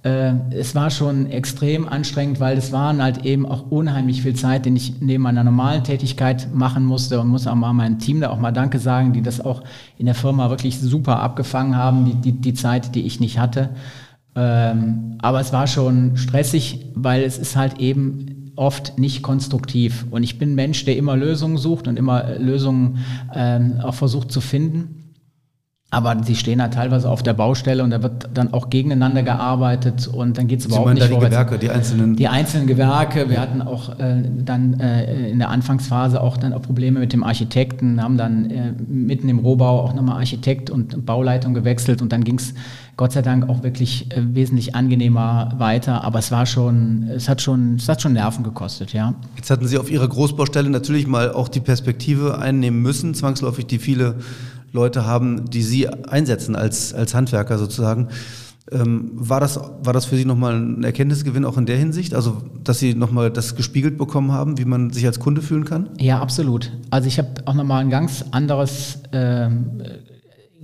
Äh, es war schon extrem anstrengend, weil es waren halt eben auch unheimlich viel Zeit, den ich neben meiner normalen Tätigkeit machen musste und muss auch mal meinem Team da auch mal Danke sagen, die das auch in der Firma wirklich super abgefangen haben, die, die, die Zeit, die ich nicht hatte. Ähm, aber es war schon stressig, weil es ist halt eben oft nicht konstruktiv. Und ich bin ein Mensch, der immer Lösungen sucht und immer Lösungen ähm, auch versucht zu finden. Aber sie stehen da teilweise auf der Baustelle und da wird dann auch gegeneinander gearbeitet und dann geht es überhaupt nicht da die Gewerke, die einzelnen? Die einzelnen Gewerke. Wir hatten auch äh, dann äh, in der Anfangsphase auch dann auch Probleme mit dem Architekten, haben dann äh, mitten im Rohbau auch nochmal Architekt und Bauleitung gewechselt und dann ging es Gott sei Dank auch wirklich äh, wesentlich angenehmer weiter. Aber es war schon, es hat schon, es hat schon Nerven gekostet, ja. Jetzt hatten Sie auf Ihrer Großbaustelle natürlich mal auch die Perspektive einnehmen müssen, zwangsläufig die viele Leute haben, die Sie einsetzen als, als Handwerker sozusagen. Ähm, war, das, war das für Sie nochmal ein Erkenntnisgewinn auch in der Hinsicht? Also, dass Sie nochmal das gespiegelt bekommen haben, wie man sich als Kunde fühlen kann? Ja, absolut. Also, ich habe auch nochmal ein ganz anderes ähm,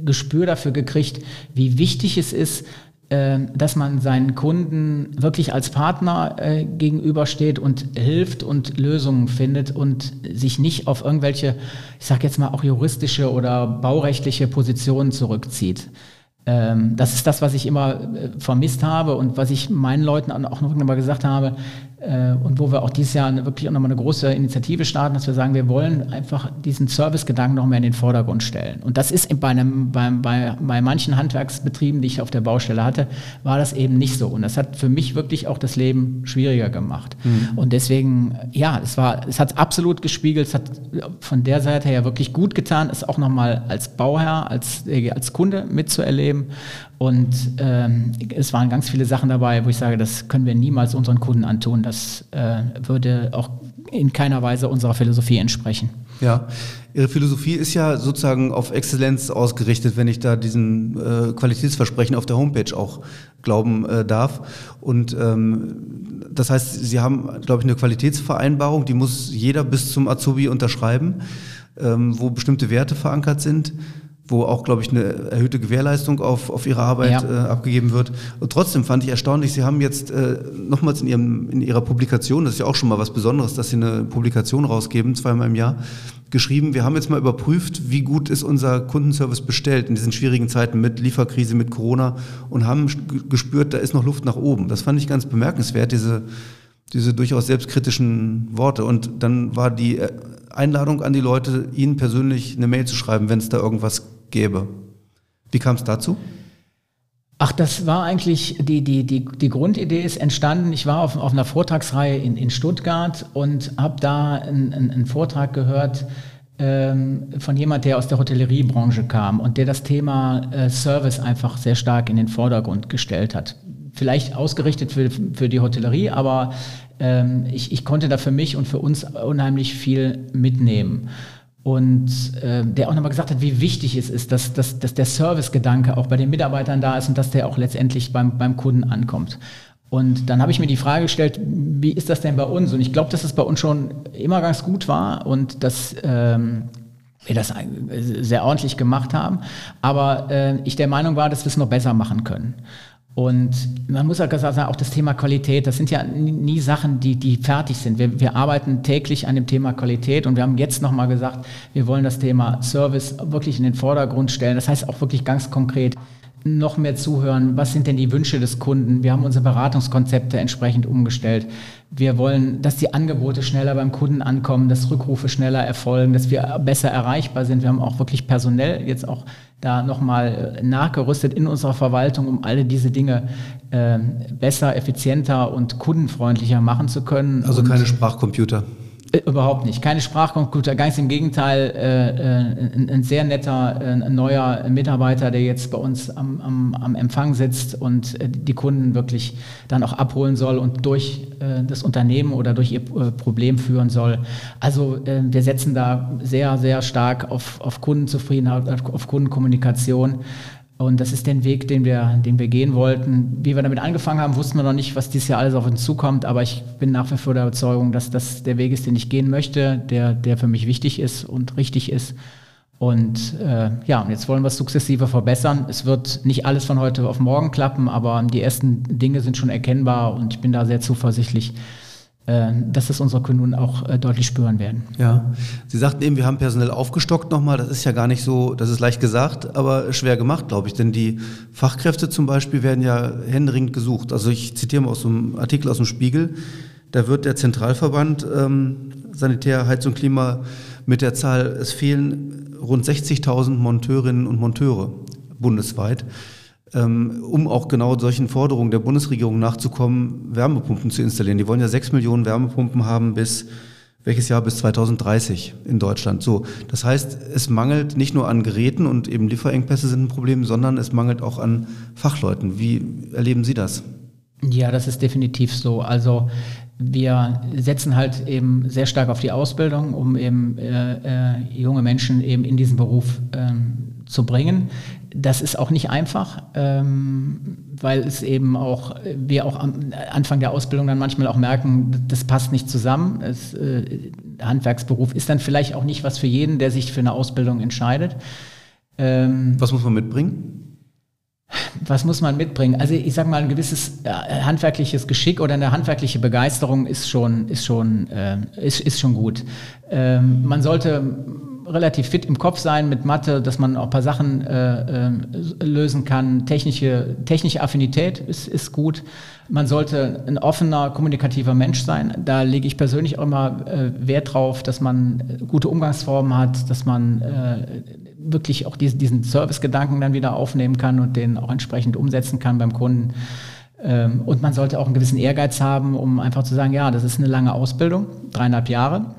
Gespür dafür gekriegt, wie wichtig es ist, dass man seinen Kunden wirklich als Partner äh, gegenübersteht und hilft und Lösungen findet und sich nicht auf irgendwelche, ich sage jetzt mal auch juristische oder baurechtliche Positionen zurückzieht. Ähm, das ist das, was ich immer äh, vermisst habe und was ich meinen Leuten auch noch mal gesagt habe und wo wir auch dieses Jahr wirklich auch nochmal eine große Initiative starten, dass wir sagen, wir wollen einfach diesen Servicegedanken noch mehr in den Vordergrund stellen. Und das ist bei, einem, bei, bei, bei manchen Handwerksbetrieben, die ich auf der Baustelle hatte, war das eben nicht so. Und das hat für mich wirklich auch das Leben schwieriger gemacht. Mhm. Und deswegen, ja, es war, es hat absolut gespiegelt, es hat von der Seite her wirklich gut getan, es auch nochmal als Bauherr, als, äh, als Kunde mitzuerleben. Und ähm, es waren ganz viele Sachen dabei, wo ich sage, das können wir niemals unseren Kunden antun. Das äh, würde auch in keiner Weise unserer Philosophie entsprechen. Ja, Ihre Philosophie ist ja sozusagen auf Exzellenz ausgerichtet, wenn ich da diesen äh, Qualitätsversprechen auf der Homepage auch glauben äh, darf. Und ähm, das heißt, Sie haben, glaube ich, eine Qualitätsvereinbarung, die muss jeder bis zum Azubi unterschreiben, ähm, wo bestimmte Werte verankert sind wo auch, glaube ich, eine erhöhte Gewährleistung auf, auf Ihre Arbeit ja. äh, abgegeben wird. Und trotzdem fand ich erstaunlich, Sie haben jetzt äh, nochmals in, Ihrem, in Ihrer Publikation, das ist ja auch schon mal was Besonderes, dass Sie eine Publikation rausgeben, zweimal im Jahr, geschrieben, wir haben jetzt mal überprüft, wie gut ist unser Kundenservice bestellt in diesen schwierigen Zeiten mit Lieferkrise, mit Corona und haben gespürt, da ist noch Luft nach oben. Das fand ich ganz bemerkenswert, diese, diese durchaus selbstkritischen Worte. Und dann war die äh, Einladung an die Leute, Ihnen persönlich eine Mail zu schreiben, wenn es da irgendwas gäbe. Wie kam es dazu? Ach, das war eigentlich, die, die, die, die Grundidee ist entstanden. Ich war auf, auf einer Vortragsreihe in, in Stuttgart und habe da einen, einen Vortrag gehört ähm, von jemand, der aus der Hotelleriebranche kam und der das Thema äh, Service einfach sehr stark in den Vordergrund gestellt hat. Vielleicht ausgerichtet für, für die Hotellerie, aber ähm, ich, ich konnte da für mich und für uns unheimlich viel mitnehmen und äh, der auch nochmal gesagt hat, wie wichtig es ist, dass, dass, dass der Servicegedanke auch bei den Mitarbeitern da ist und dass der auch letztendlich beim, beim Kunden ankommt. Und dann habe ich mir die Frage gestellt, wie ist das denn bei uns? Und ich glaube, dass es bei uns schon immer ganz gut war und dass ähm, wir das sehr ordentlich gemacht haben. Aber äh, ich der Meinung war, dass wir es noch besser machen können. Und man muss gesagt sagen, auch das Thema Qualität, das sind ja nie Sachen, die, die fertig sind. Wir, wir arbeiten täglich an dem Thema Qualität und wir haben jetzt nochmal gesagt, wir wollen das Thema Service wirklich in den Vordergrund stellen. Das heißt auch wirklich ganz konkret, noch mehr zuhören. Was sind denn die Wünsche des Kunden? Wir haben unsere Beratungskonzepte entsprechend umgestellt. Wir wollen, dass die Angebote schneller beim Kunden ankommen, dass Rückrufe schneller erfolgen, dass wir besser erreichbar sind. Wir haben auch wirklich personell jetzt auch da nochmal nachgerüstet in unserer Verwaltung, um alle diese Dinge äh, besser, effizienter und kundenfreundlicher machen zu können. Also keine Sprachcomputer. Äh, überhaupt nicht. Keine Sprachcomputer, ganz im Gegenteil, äh, äh, ein, ein, sehr netter, äh, ein neuer Mitarbeiter, der jetzt bei uns am, am, am, Empfang sitzt und äh, die Kunden wirklich dann auch abholen soll und durch äh, das Unternehmen oder durch ihr Problem führen soll. Also wir setzen da sehr, sehr stark auf, auf Kundenzufriedenheit, auf Kundenkommunikation. Und das ist der Weg, den wir, den wir gehen wollten. Wie wir damit angefangen haben, wussten wir noch nicht, was dieses Jahr alles auf uns zukommt. Aber ich bin nach wie vor der Überzeugung, dass das der Weg ist, den ich gehen möchte, der, der für mich wichtig ist und richtig ist. Und äh, ja, und jetzt wollen wir es sukzessive verbessern. Es wird nicht alles von heute auf morgen klappen, aber die ersten Dinge sind schon erkennbar und ich bin da sehr zuversichtlich, dass das unsere Kunden auch äh, deutlich spüren werden. Ja, Sie sagten eben, wir haben personell aufgestockt nochmal. Das ist ja gar nicht so, das ist leicht gesagt, aber schwer gemacht, glaube ich. Denn die Fachkräfte zum Beispiel werden ja händeringend gesucht. Also ich zitiere mal aus einem Artikel aus dem Spiegel. Da wird der Zentralverband ähm, Sanitär, Heizung, Klima mit der Zahl, es fehlen rund 60.000 Monteurinnen und Monteure bundesweit. Ähm, um auch genau solchen Forderungen der Bundesregierung nachzukommen, Wärmepumpen zu installieren. Die wollen ja sechs Millionen Wärmepumpen haben bis welches Jahr bis 2030 in Deutschland. So, das heißt, es mangelt nicht nur an Geräten und eben Lieferengpässe sind ein Problem, sondern es mangelt auch an Fachleuten. Wie erleben Sie das? Ja, das ist definitiv so. Also wir setzen halt eben sehr stark auf die Ausbildung, um eben äh, äh, junge Menschen eben in diesen Beruf ähm, zu bringen. Das ist auch nicht einfach, ähm, weil es eben auch, wir auch am Anfang der Ausbildung dann manchmal auch merken, das passt nicht zusammen. Es, äh, Handwerksberuf ist dann vielleicht auch nicht was für jeden, der sich für eine Ausbildung entscheidet. Ähm, was muss man mitbringen? Was muss man mitbringen? Also ich sage mal, ein gewisses äh, handwerkliches Geschick oder eine handwerkliche Begeisterung ist schon, ist schon, äh, ist, ist schon gut. Ähm, man sollte relativ fit im Kopf sein mit Mathe, dass man auch ein paar Sachen äh, äh, lösen kann. Technische, technische Affinität ist, ist gut. Man sollte ein offener, kommunikativer Mensch sein. Da lege ich persönlich auch immer äh, Wert drauf, dass man gute Umgangsformen hat, dass man äh, wirklich auch diesen, diesen Service-Gedanken dann wieder aufnehmen kann und den auch entsprechend umsetzen kann beim Kunden. Ähm, und man sollte auch einen gewissen Ehrgeiz haben, um einfach zu sagen, ja, das ist eine lange Ausbildung, dreieinhalb Jahre.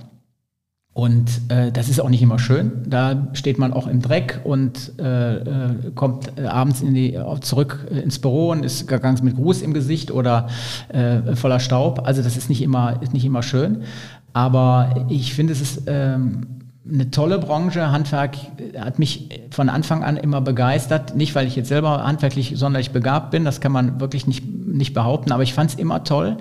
Und äh, das ist auch nicht immer schön. Da steht man auch im Dreck und äh, äh, kommt äh, abends in die, zurück äh, ins Büro und ist ganz mit Gruß im Gesicht oder äh, voller Staub. Also das ist nicht immer, ist nicht immer schön. Aber ich finde, es ist ähm, eine tolle Branche. Handwerk hat mich von Anfang an immer begeistert. Nicht, weil ich jetzt selber handwerklich sonderlich begabt bin, das kann man wirklich nicht, nicht behaupten, aber ich fand es immer toll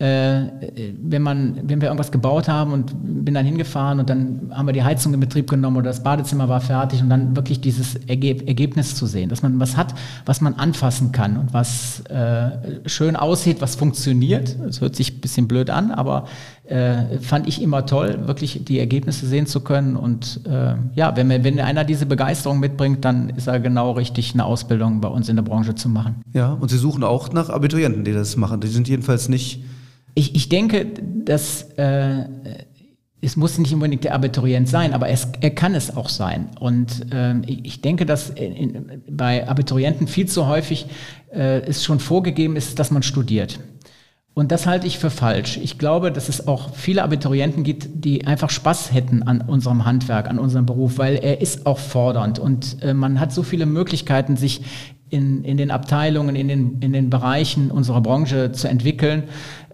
wenn, man, wenn wir irgendwas gebaut haben und bin dann hingefahren und dann haben wir die Heizung in Betrieb genommen oder das Badezimmer war fertig und dann wirklich dieses Ergeb Ergebnis zu sehen, dass man was hat, was man anfassen kann und was äh, schön aussieht, was funktioniert. Das hört sich ein bisschen blöd an, aber äh, fand ich immer toll, wirklich die Ergebnisse sehen zu können. Und äh, ja, wenn, wenn einer diese Begeisterung mitbringt, dann ist er genau richtig, eine Ausbildung bei uns in der Branche zu machen. Ja, und Sie suchen auch nach Abiturienten, die das machen. Die sind jedenfalls nicht ich, ich denke, dass äh, es muss nicht unbedingt der Abiturient sein, aber es, er kann es auch sein. Und ähm, ich denke, dass in, bei Abiturienten viel zu häufig äh, es schon vorgegeben ist, dass man studiert. Und das halte ich für falsch. Ich glaube, dass es auch viele Abiturienten gibt, die einfach Spaß hätten an unserem Handwerk, an unserem Beruf, weil er ist auch fordernd und äh, man hat so viele Möglichkeiten, sich in, in den Abteilungen, in den, in den Bereichen unserer Branche zu entwickeln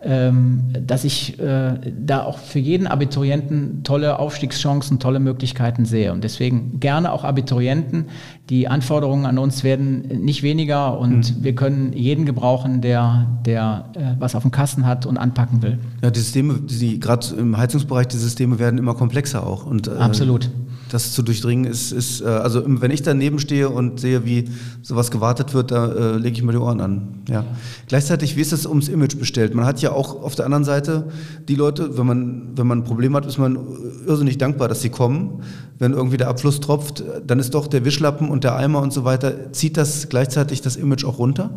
ähm, dass ich äh, da auch für jeden Abiturienten tolle Aufstiegschancen, tolle Möglichkeiten sehe. Und deswegen gerne auch Abiturienten. Die Anforderungen an uns werden nicht weniger und mhm. wir können jeden gebrauchen, der, der äh, was auf dem Kasten hat und anpacken will. Ja, die Systeme, die gerade im Heizungsbereich, die Systeme werden immer komplexer auch. Und, äh, Absolut das zu durchdringen ist, ist äh, also wenn ich daneben stehe und sehe, wie sowas gewartet wird, da äh, lege ich mir die Ohren an. Ja. Gleichzeitig, wie ist es ums Image bestellt? Man hat ja auch auf der anderen Seite die Leute, wenn man, wenn man ein Problem hat, ist man irrsinnig dankbar, dass sie kommen. Wenn irgendwie der Abfluss tropft, dann ist doch der Wischlappen und der Eimer und so weiter, zieht das gleichzeitig das Image auch runter?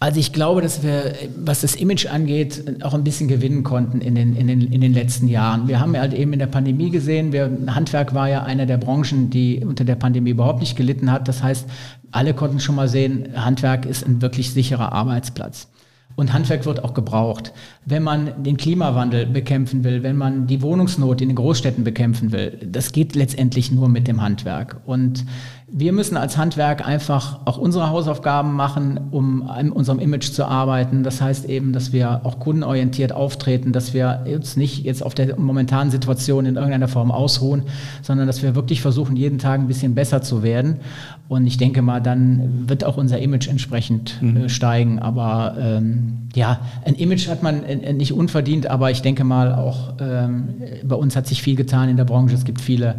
Also ich glaube, dass wir, was das Image angeht, auch ein bisschen gewinnen konnten in den, in den, in den letzten Jahren. Wir haben halt eben in der Pandemie gesehen, wir, Handwerk war ja eine der Branchen, die unter der Pandemie überhaupt nicht gelitten hat. Das heißt, alle konnten schon mal sehen, Handwerk ist ein wirklich sicherer Arbeitsplatz. Und Handwerk wird auch gebraucht. Wenn man den Klimawandel bekämpfen will, wenn man die Wohnungsnot in den Großstädten bekämpfen will, das geht letztendlich nur mit dem Handwerk. Und wir müssen als Handwerk einfach auch unsere Hausaufgaben machen, um an unserem Image zu arbeiten. Das heißt eben, dass wir auch kundenorientiert auftreten, dass wir uns nicht jetzt auf der momentanen Situation in irgendeiner Form ausruhen, sondern dass wir wirklich versuchen, jeden Tag ein bisschen besser zu werden. Und ich denke mal, dann wird auch unser Image entsprechend äh, mhm. steigen. Aber ähm, ja, ein Image hat man äh, nicht unverdient, aber ich denke mal auch, ähm, bei uns hat sich viel getan in der Branche. Es gibt viele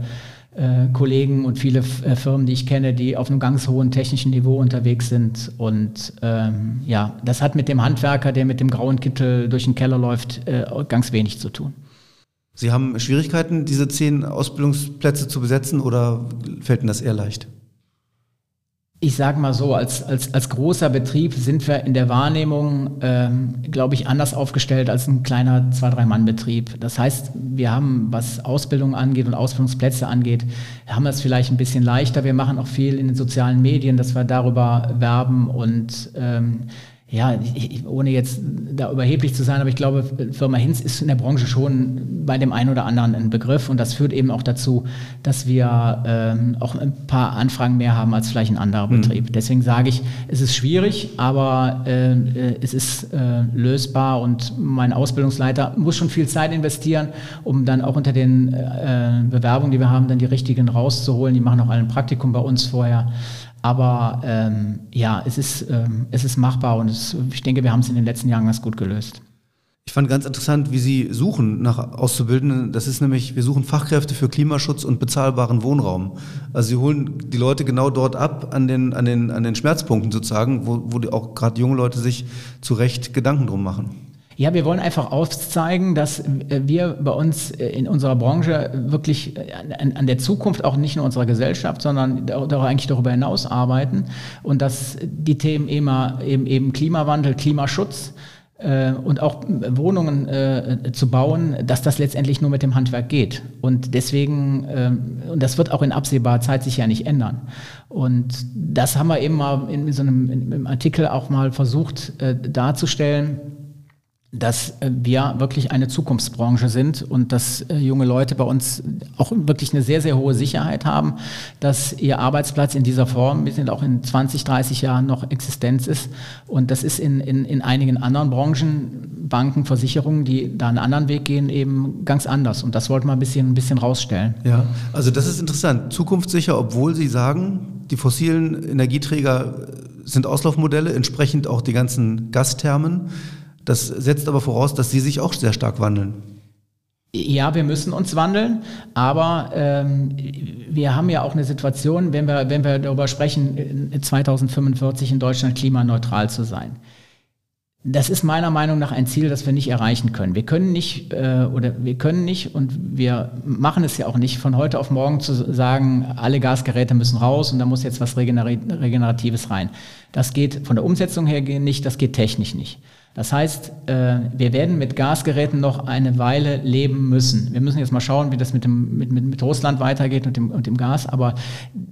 äh, Kollegen und viele äh, Firmen, die ich kenne, die auf einem ganz hohen technischen Niveau unterwegs sind. Und ähm, ja, das hat mit dem Handwerker, der mit dem grauen Kittel durch den Keller läuft, äh, ganz wenig zu tun. Sie haben Schwierigkeiten, diese zehn Ausbildungsplätze zu besetzen oder fällt Ihnen das eher leicht? Ich sage mal so, als, als, als großer Betrieb sind wir in der Wahrnehmung, ähm, glaube ich, anders aufgestellt als ein kleiner Zwei-, Drei-Mann-Betrieb. Das heißt, wir haben, was Ausbildung angeht und Ausbildungsplätze angeht, haben es vielleicht ein bisschen leichter. Wir machen auch viel in den sozialen Medien, dass wir darüber werben und ähm, ja, ich, ohne jetzt da überheblich zu sein, aber ich glaube, Firma Hinz ist in der Branche schon bei dem einen oder anderen ein Begriff und das führt eben auch dazu, dass wir ähm, auch ein paar Anfragen mehr haben als vielleicht ein anderer mhm. Betrieb. Deswegen sage ich, es ist schwierig, aber äh, es ist äh, lösbar und mein Ausbildungsleiter muss schon viel Zeit investieren, um dann auch unter den äh, Bewerbungen, die wir haben, dann die richtigen rauszuholen. Die machen auch ein Praktikum bei uns vorher. Aber ähm, ja, es ist, ähm, es ist machbar und es, ich denke, wir haben es in den letzten Jahren ganz gut gelöst. Ich fand ganz interessant, wie Sie suchen nach Auszubildenden. Das ist nämlich, wir suchen Fachkräfte für Klimaschutz und bezahlbaren Wohnraum. Also Sie holen die Leute genau dort ab, an den, an den, an den Schmerzpunkten sozusagen, wo, wo auch gerade junge Leute sich zu Recht Gedanken drum machen. Ja, wir wollen einfach aufzeigen, dass äh, wir bei uns äh, in unserer Branche wirklich äh, an, der Zukunft auch nicht nur unserer Gesellschaft, sondern auch eigentlich darüber hinaus arbeiten und dass die Themen immer eben, eben Klimawandel, Klimaschutz und auch Wohnungen äh, zu bauen, dass das letztendlich nur mit dem Handwerk geht. Und deswegen, äh, und das wird auch in absehbarer Zeit sich ja nicht ändern. Und das haben wir eben mal in so einem in, im Artikel auch mal versucht äh, darzustellen dass äh, wir wirklich eine Zukunftsbranche sind und dass äh, junge Leute bei uns auch wirklich eine sehr, sehr hohe Sicherheit haben, dass ihr Arbeitsplatz in dieser Form, wir auch in 20, 30 Jahren noch Existenz ist. Und das ist in, in, in einigen anderen Branchen, Banken, Versicherungen, die da einen anderen Weg gehen, eben ganz anders. Und das wollten wir ein bisschen, ein bisschen rausstellen. Ja, also das ist interessant. Zukunftssicher, obwohl Sie sagen, die fossilen Energieträger sind Auslaufmodelle, entsprechend auch die ganzen Gasthermen. Das setzt aber voraus, dass Sie sich auch sehr stark wandeln. Ja, wir müssen uns wandeln, aber ähm, wir haben ja auch eine Situation, wenn wir, wenn wir darüber sprechen, 2045 in Deutschland klimaneutral zu sein. Das ist meiner Meinung nach ein Ziel, das wir nicht erreichen können. Wir können nicht äh, oder wir können nicht und wir machen es ja auch nicht von heute auf morgen zu sagen, alle Gasgeräte müssen raus und da muss jetzt was Regeneratives rein. Das geht von der Umsetzung her nicht, das geht technisch nicht. Das heißt, äh, wir werden mit Gasgeräten noch eine Weile leben müssen. Wir müssen jetzt mal schauen, wie das mit, dem, mit, mit, mit Russland weitergeht und dem, und dem Gas. Aber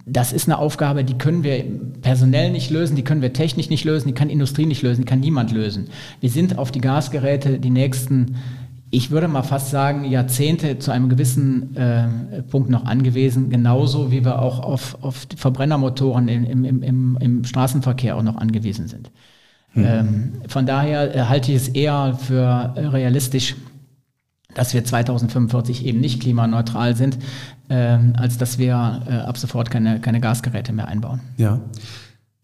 das ist eine Aufgabe, die können wir personell nicht lösen, die können wir technisch nicht lösen, die kann Industrie nicht lösen, die kann niemand lösen. Wir sind auf die Gasgeräte die nächsten ich würde mal fast sagen, Jahrzehnte zu einem gewissen äh, Punkt noch angewiesen, genauso wie wir auch auf, auf Verbrennermotoren im, im, im, im Straßenverkehr auch noch angewiesen sind. Mhm. Ähm, von daher äh, halte ich es eher für realistisch, dass wir 2045 eben nicht klimaneutral sind, ähm, als dass wir äh, ab sofort keine, keine Gasgeräte mehr einbauen. Ja.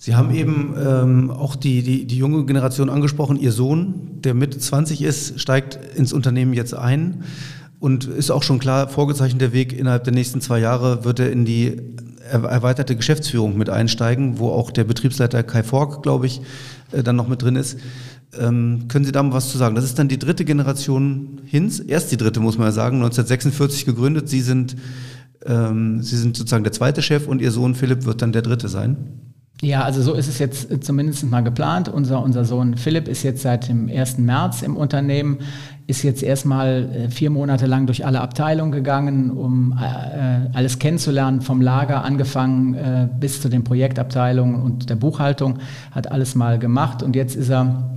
Sie haben eben ähm, auch die, die, die junge Generation angesprochen. Ihr Sohn, der Mitte 20 ist, steigt ins Unternehmen jetzt ein und ist auch schon klar vorgezeichnet der Weg. Innerhalb der nächsten zwei Jahre wird er in die erweiterte Geschäftsführung mit einsteigen, wo auch der Betriebsleiter Kai Fork, glaube ich, äh, dann noch mit drin ist. Ähm, können Sie da mal was zu sagen? Das ist dann die dritte Generation Hinz, erst die dritte, muss man ja sagen, 1946 gegründet. Sie sind, ähm, Sie sind sozusagen der zweite Chef und Ihr Sohn Philipp wird dann der dritte sein. Ja, also so ist es jetzt zumindest mal geplant. Unser, unser Sohn Philipp ist jetzt seit dem 1. März im Unternehmen, ist jetzt erstmal äh, vier Monate lang durch alle Abteilungen gegangen, um äh, alles kennenzulernen, vom Lager angefangen äh, bis zu den Projektabteilungen und der Buchhaltung, hat alles mal gemacht und jetzt ist er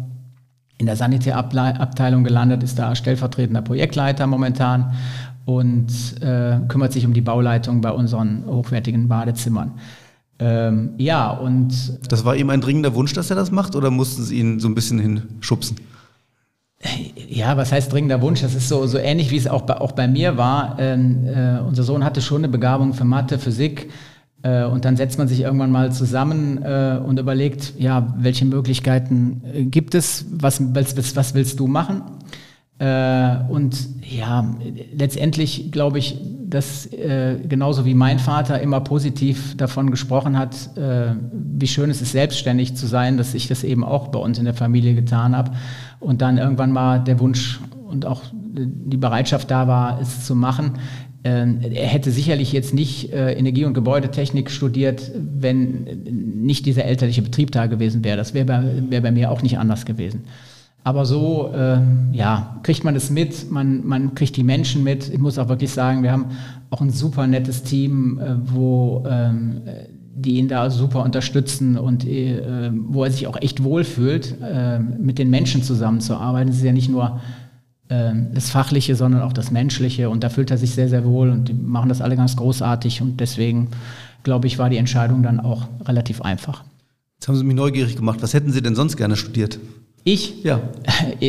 in der Sanitärabteilung gelandet, ist da stellvertretender Projektleiter momentan und kümmert sich um die Bauleitung bei unseren hochwertigen Badezimmern. Ähm, ja, und. Das war ihm ein dringender Wunsch, dass er das macht, oder mussten Sie ihn so ein bisschen hinschubsen? Ja, was heißt dringender Wunsch? Das ist so, so ähnlich, wie es auch bei, auch bei mir war. Ähm, äh, unser Sohn hatte schon eine Begabung für Mathe, Physik. Äh, und dann setzt man sich irgendwann mal zusammen äh, und überlegt, ja, welche Möglichkeiten äh, gibt es? Was, was, was willst du machen? Äh, und ja, letztendlich glaube ich, dass äh, genauso wie mein Vater immer positiv davon gesprochen hat, äh, wie schön es ist, selbstständig zu sein, dass ich das eben auch bei uns in der Familie getan habe. Und dann irgendwann mal der Wunsch und auch die Bereitschaft da war, es zu machen. Äh, er hätte sicherlich jetzt nicht äh, Energie- und Gebäudetechnik studiert, wenn nicht dieser elterliche Betrieb da gewesen wäre. Das wäre bei, wär bei mir auch nicht anders gewesen. Aber so, äh, ja, kriegt man es mit, man, man kriegt die Menschen mit. Ich muss auch wirklich sagen, wir haben auch ein super nettes Team, äh, wo ähm, die ihn da super unterstützen und äh, wo er sich auch echt wohlfühlt, äh, mit den Menschen zusammenzuarbeiten. Es ist ja nicht nur äh, das Fachliche, sondern auch das Menschliche und da fühlt er sich sehr, sehr wohl und die machen das alle ganz großartig und deswegen, glaube ich, war die Entscheidung dann auch relativ einfach. Jetzt haben Sie mich neugierig gemacht. Was hätten Sie denn sonst gerne studiert? Ich? Ja.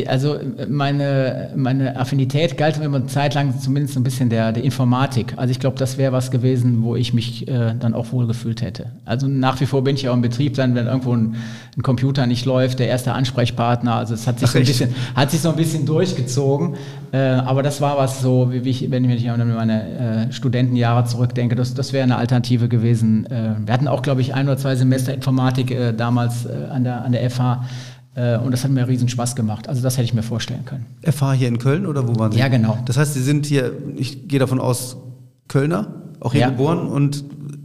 Also meine, meine Affinität galt immer eine Zeit lang zumindest ein bisschen der, der Informatik. Also ich glaube, das wäre was gewesen, wo ich mich äh, dann auch wohl gefühlt hätte. Also nach wie vor bin ich auch im Betrieb dann, wenn irgendwo ein, ein Computer nicht läuft, der erste Ansprechpartner. Also es hat sich, Ach, so ein, bisschen, hat sich so ein bisschen durchgezogen. Äh, aber das war was so, wie ich, wenn ich an meine äh, Studentenjahre zurückdenke, das, das wäre eine Alternative gewesen. Äh, wir hatten auch, glaube ich, ein oder zwei Semester Informatik äh, damals äh, an, der, an der FH. Äh, und das hat mir riesen Spaß gemacht. Also das hätte ich mir vorstellen können. FH hier in Köln oder wo waren Sie? Ja, genau. Das heißt, Sie sind hier, ich gehe davon aus, Kölner, auch hier ja. geboren und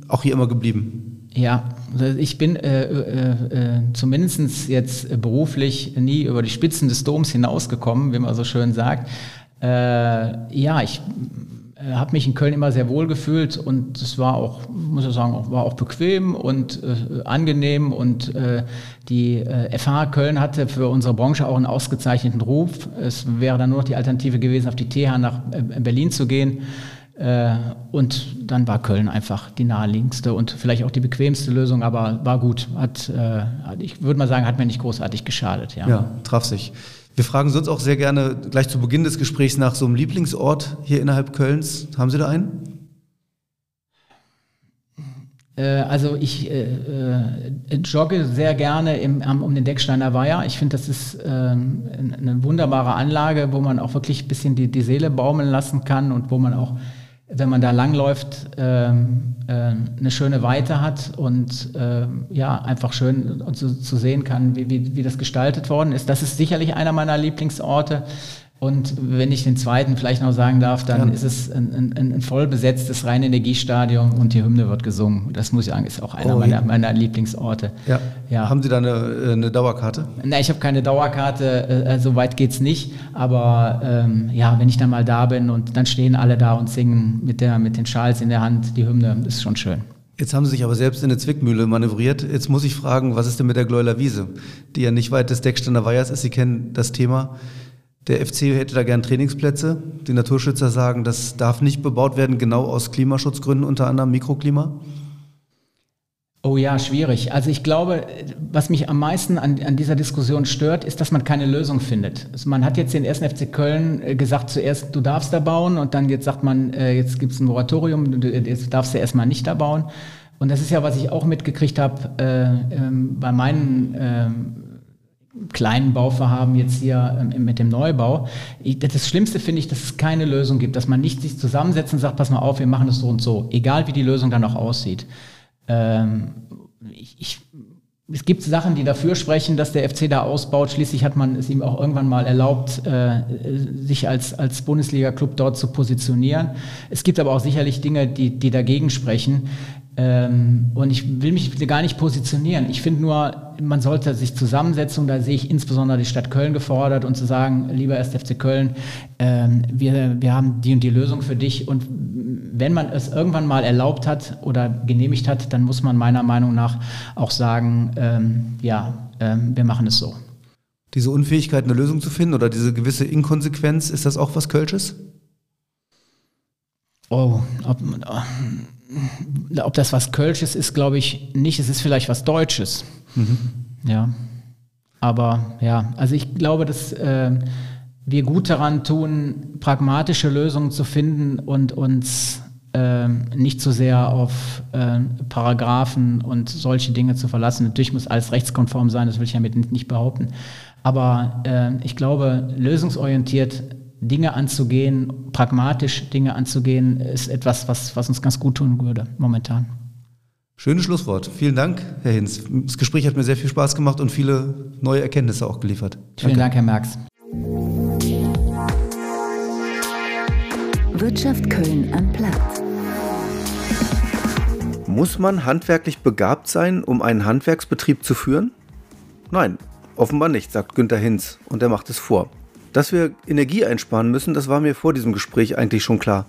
auch hier immer geblieben. Ja, ich bin äh, äh, äh, zumindest jetzt beruflich nie über die Spitzen des Doms hinausgekommen, wie man so schön sagt. Äh, ja, ich äh, habe mich in Köln immer sehr wohl gefühlt und es war auch, muss ich sagen, war auch bequem und äh, angenehm und äh, die äh, FH Köln hatte für unsere Branche auch einen ausgezeichneten Ruf. Es wäre dann nur noch die Alternative gewesen, auf die TH nach äh, Berlin zu gehen. Äh, und dann war Köln einfach die naheliegendste und vielleicht auch die bequemste Lösung, aber war gut. Hat, ich würde mal sagen, hat mir nicht großartig geschadet. Ja, ja traf sich. Wir fragen sonst auch sehr gerne gleich zu Beginn des Gesprächs nach so einem Lieblingsort hier innerhalb Kölns. Haben Sie da einen? Äh, also ich äh, äh, jogge sehr gerne im, um den Decksteiner Weiher. Ich finde, das ist äh, eine wunderbare Anlage, wo man auch wirklich ein bisschen die, die Seele baumeln lassen kann und wo man auch wenn man da langläuft, ähm, äh, eine schöne Weite hat und äh, ja, einfach schön zu, zu sehen kann, wie, wie, wie das gestaltet worden ist. Das ist sicherlich einer meiner Lieblingsorte. Und wenn ich den zweiten vielleicht noch sagen darf, dann ja. ist es ein, ein, ein voll besetztes Rheinenergiestadion und die Hymne wird gesungen. Das muss ich sagen, ist auch einer oh, meiner, meiner, Lieblingsorte. Ja. ja. Haben Sie da eine, äh, eine Dauerkarte? Nein, ich habe keine Dauerkarte, äh, äh, so weit geht es nicht. Aber ähm, ja, wenn ich dann mal da bin und dann stehen alle da und singen mit, der, mit den Schals in der Hand die Hymne, ist schon schön. Jetzt haben Sie sich aber selbst in eine Zwickmühle manövriert. Jetzt muss ich fragen, was ist denn mit der Gleuler Wiese, die ja nicht weit des Deckständer Weihers ist? Sie kennen das Thema. Der FC hätte da gern Trainingsplätze. Die Naturschützer sagen, das darf nicht bebaut werden, genau aus Klimaschutzgründen, unter anderem Mikroklima. Oh ja, schwierig. Also ich glaube, was mich am meisten an, an, dieser Diskussion stört, ist, dass man keine Lösung findet. Also man hat jetzt den 1. FC Köln äh, gesagt, zuerst du darfst da bauen und dann jetzt sagt man, äh, jetzt gibt es ein Moratorium, jetzt darfst du erstmal nicht da bauen. Und das ist ja, was ich auch mitgekriegt habe äh, ähm, bei meinen ähm, kleinen Bauvorhaben jetzt hier ähm, mit dem Neubau. Das Schlimmste finde ich, dass es keine Lösung gibt, dass man nicht sich zusammensetzt und sagt, pass mal auf, wir machen das so und so, egal wie die Lösung dann auch aussieht. Ähm, ich, ich, es gibt Sachen, die dafür sprechen, dass der FC da ausbaut. Schließlich hat man es ihm auch irgendwann mal erlaubt, äh, sich als, als Bundesliga-Club dort zu positionieren. Es gibt aber auch sicherlich Dinge, die, die dagegen sprechen. Ähm, und ich will mich gar nicht positionieren. Ich finde nur, man sollte sich zusammensetzen da sehe ich insbesondere die Stadt Köln gefordert und zu sagen, lieber SFC Köln, ähm, wir, wir haben die und die Lösung für dich und wenn man es irgendwann mal erlaubt hat oder genehmigt hat, dann muss man meiner Meinung nach auch sagen, ähm, ja, ähm, wir machen es so. Diese Unfähigkeit, eine Lösung zu finden oder diese gewisse Inkonsequenz, ist das auch was Kölsches? Oh, ob, ob das was Kölsches ist, glaube ich nicht. Es ist vielleicht was Deutsches. Mhm. Ja. Aber ja, also ich glaube, dass äh, wir gut daran tun, pragmatische Lösungen zu finden und uns äh, nicht so sehr auf äh, Paragraphen und solche Dinge zu verlassen. Natürlich muss alles rechtskonform sein, das will ich damit nicht behaupten. Aber äh, ich glaube, lösungsorientiert Dinge anzugehen, pragmatisch Dinge anzugehen, ist etwas, was, was uns ganz gut tun würde momentan. Schönes Schlusswort. Vielen Dank, Herr Hinz. Das Gespräch hat mir sehr viel Spaß gemacht und viele neue Erkenntnisse auch geliefert. Vielen Dank, Herr Merx. Wirtschaft Köln am Platz. Muss man handwerklich begabt sein, um einen Handwerksbetrieb zu führen? Nein, offenbar nicht, sagt Günter Hinz und er macht es vor. Dass wir Energie einsparen müssen, das war mir vor diesem Gespräch eigentlich schon klar.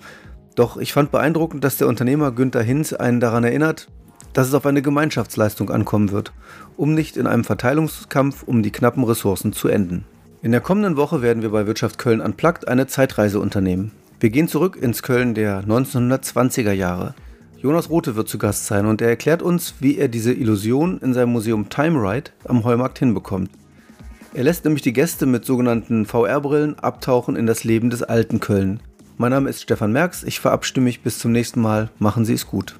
Doch ich fand beeindruckend, dass der Unternehmer Günther Hinz einen daran erinnert, dass es auf eine Gemeinschaftsleistung ankommen wird, um nicht in einem Verteilungskampf um die knappen Ressourcen zu enden. In der kommenden Woche werden wir bei Wirtschaft Köln Unplugged eine Zeitreise unternehmen. Wir gehen zurück ins Köln der 1920er Jahre. Jonas Rote wird zu Gast sein und er erklärt uns, wie er diese Illusion in seinem Museum Time Ride am Heumarkt hinbekommt. Er lässt nämlich die Gäste mit sogenannten VR-Brillen abtauchen in das Leben des alten Köln. Mein Name ist Stefan Merks, ich verabschiede mich bis zum nächsten Mal. Machen Sie es gut.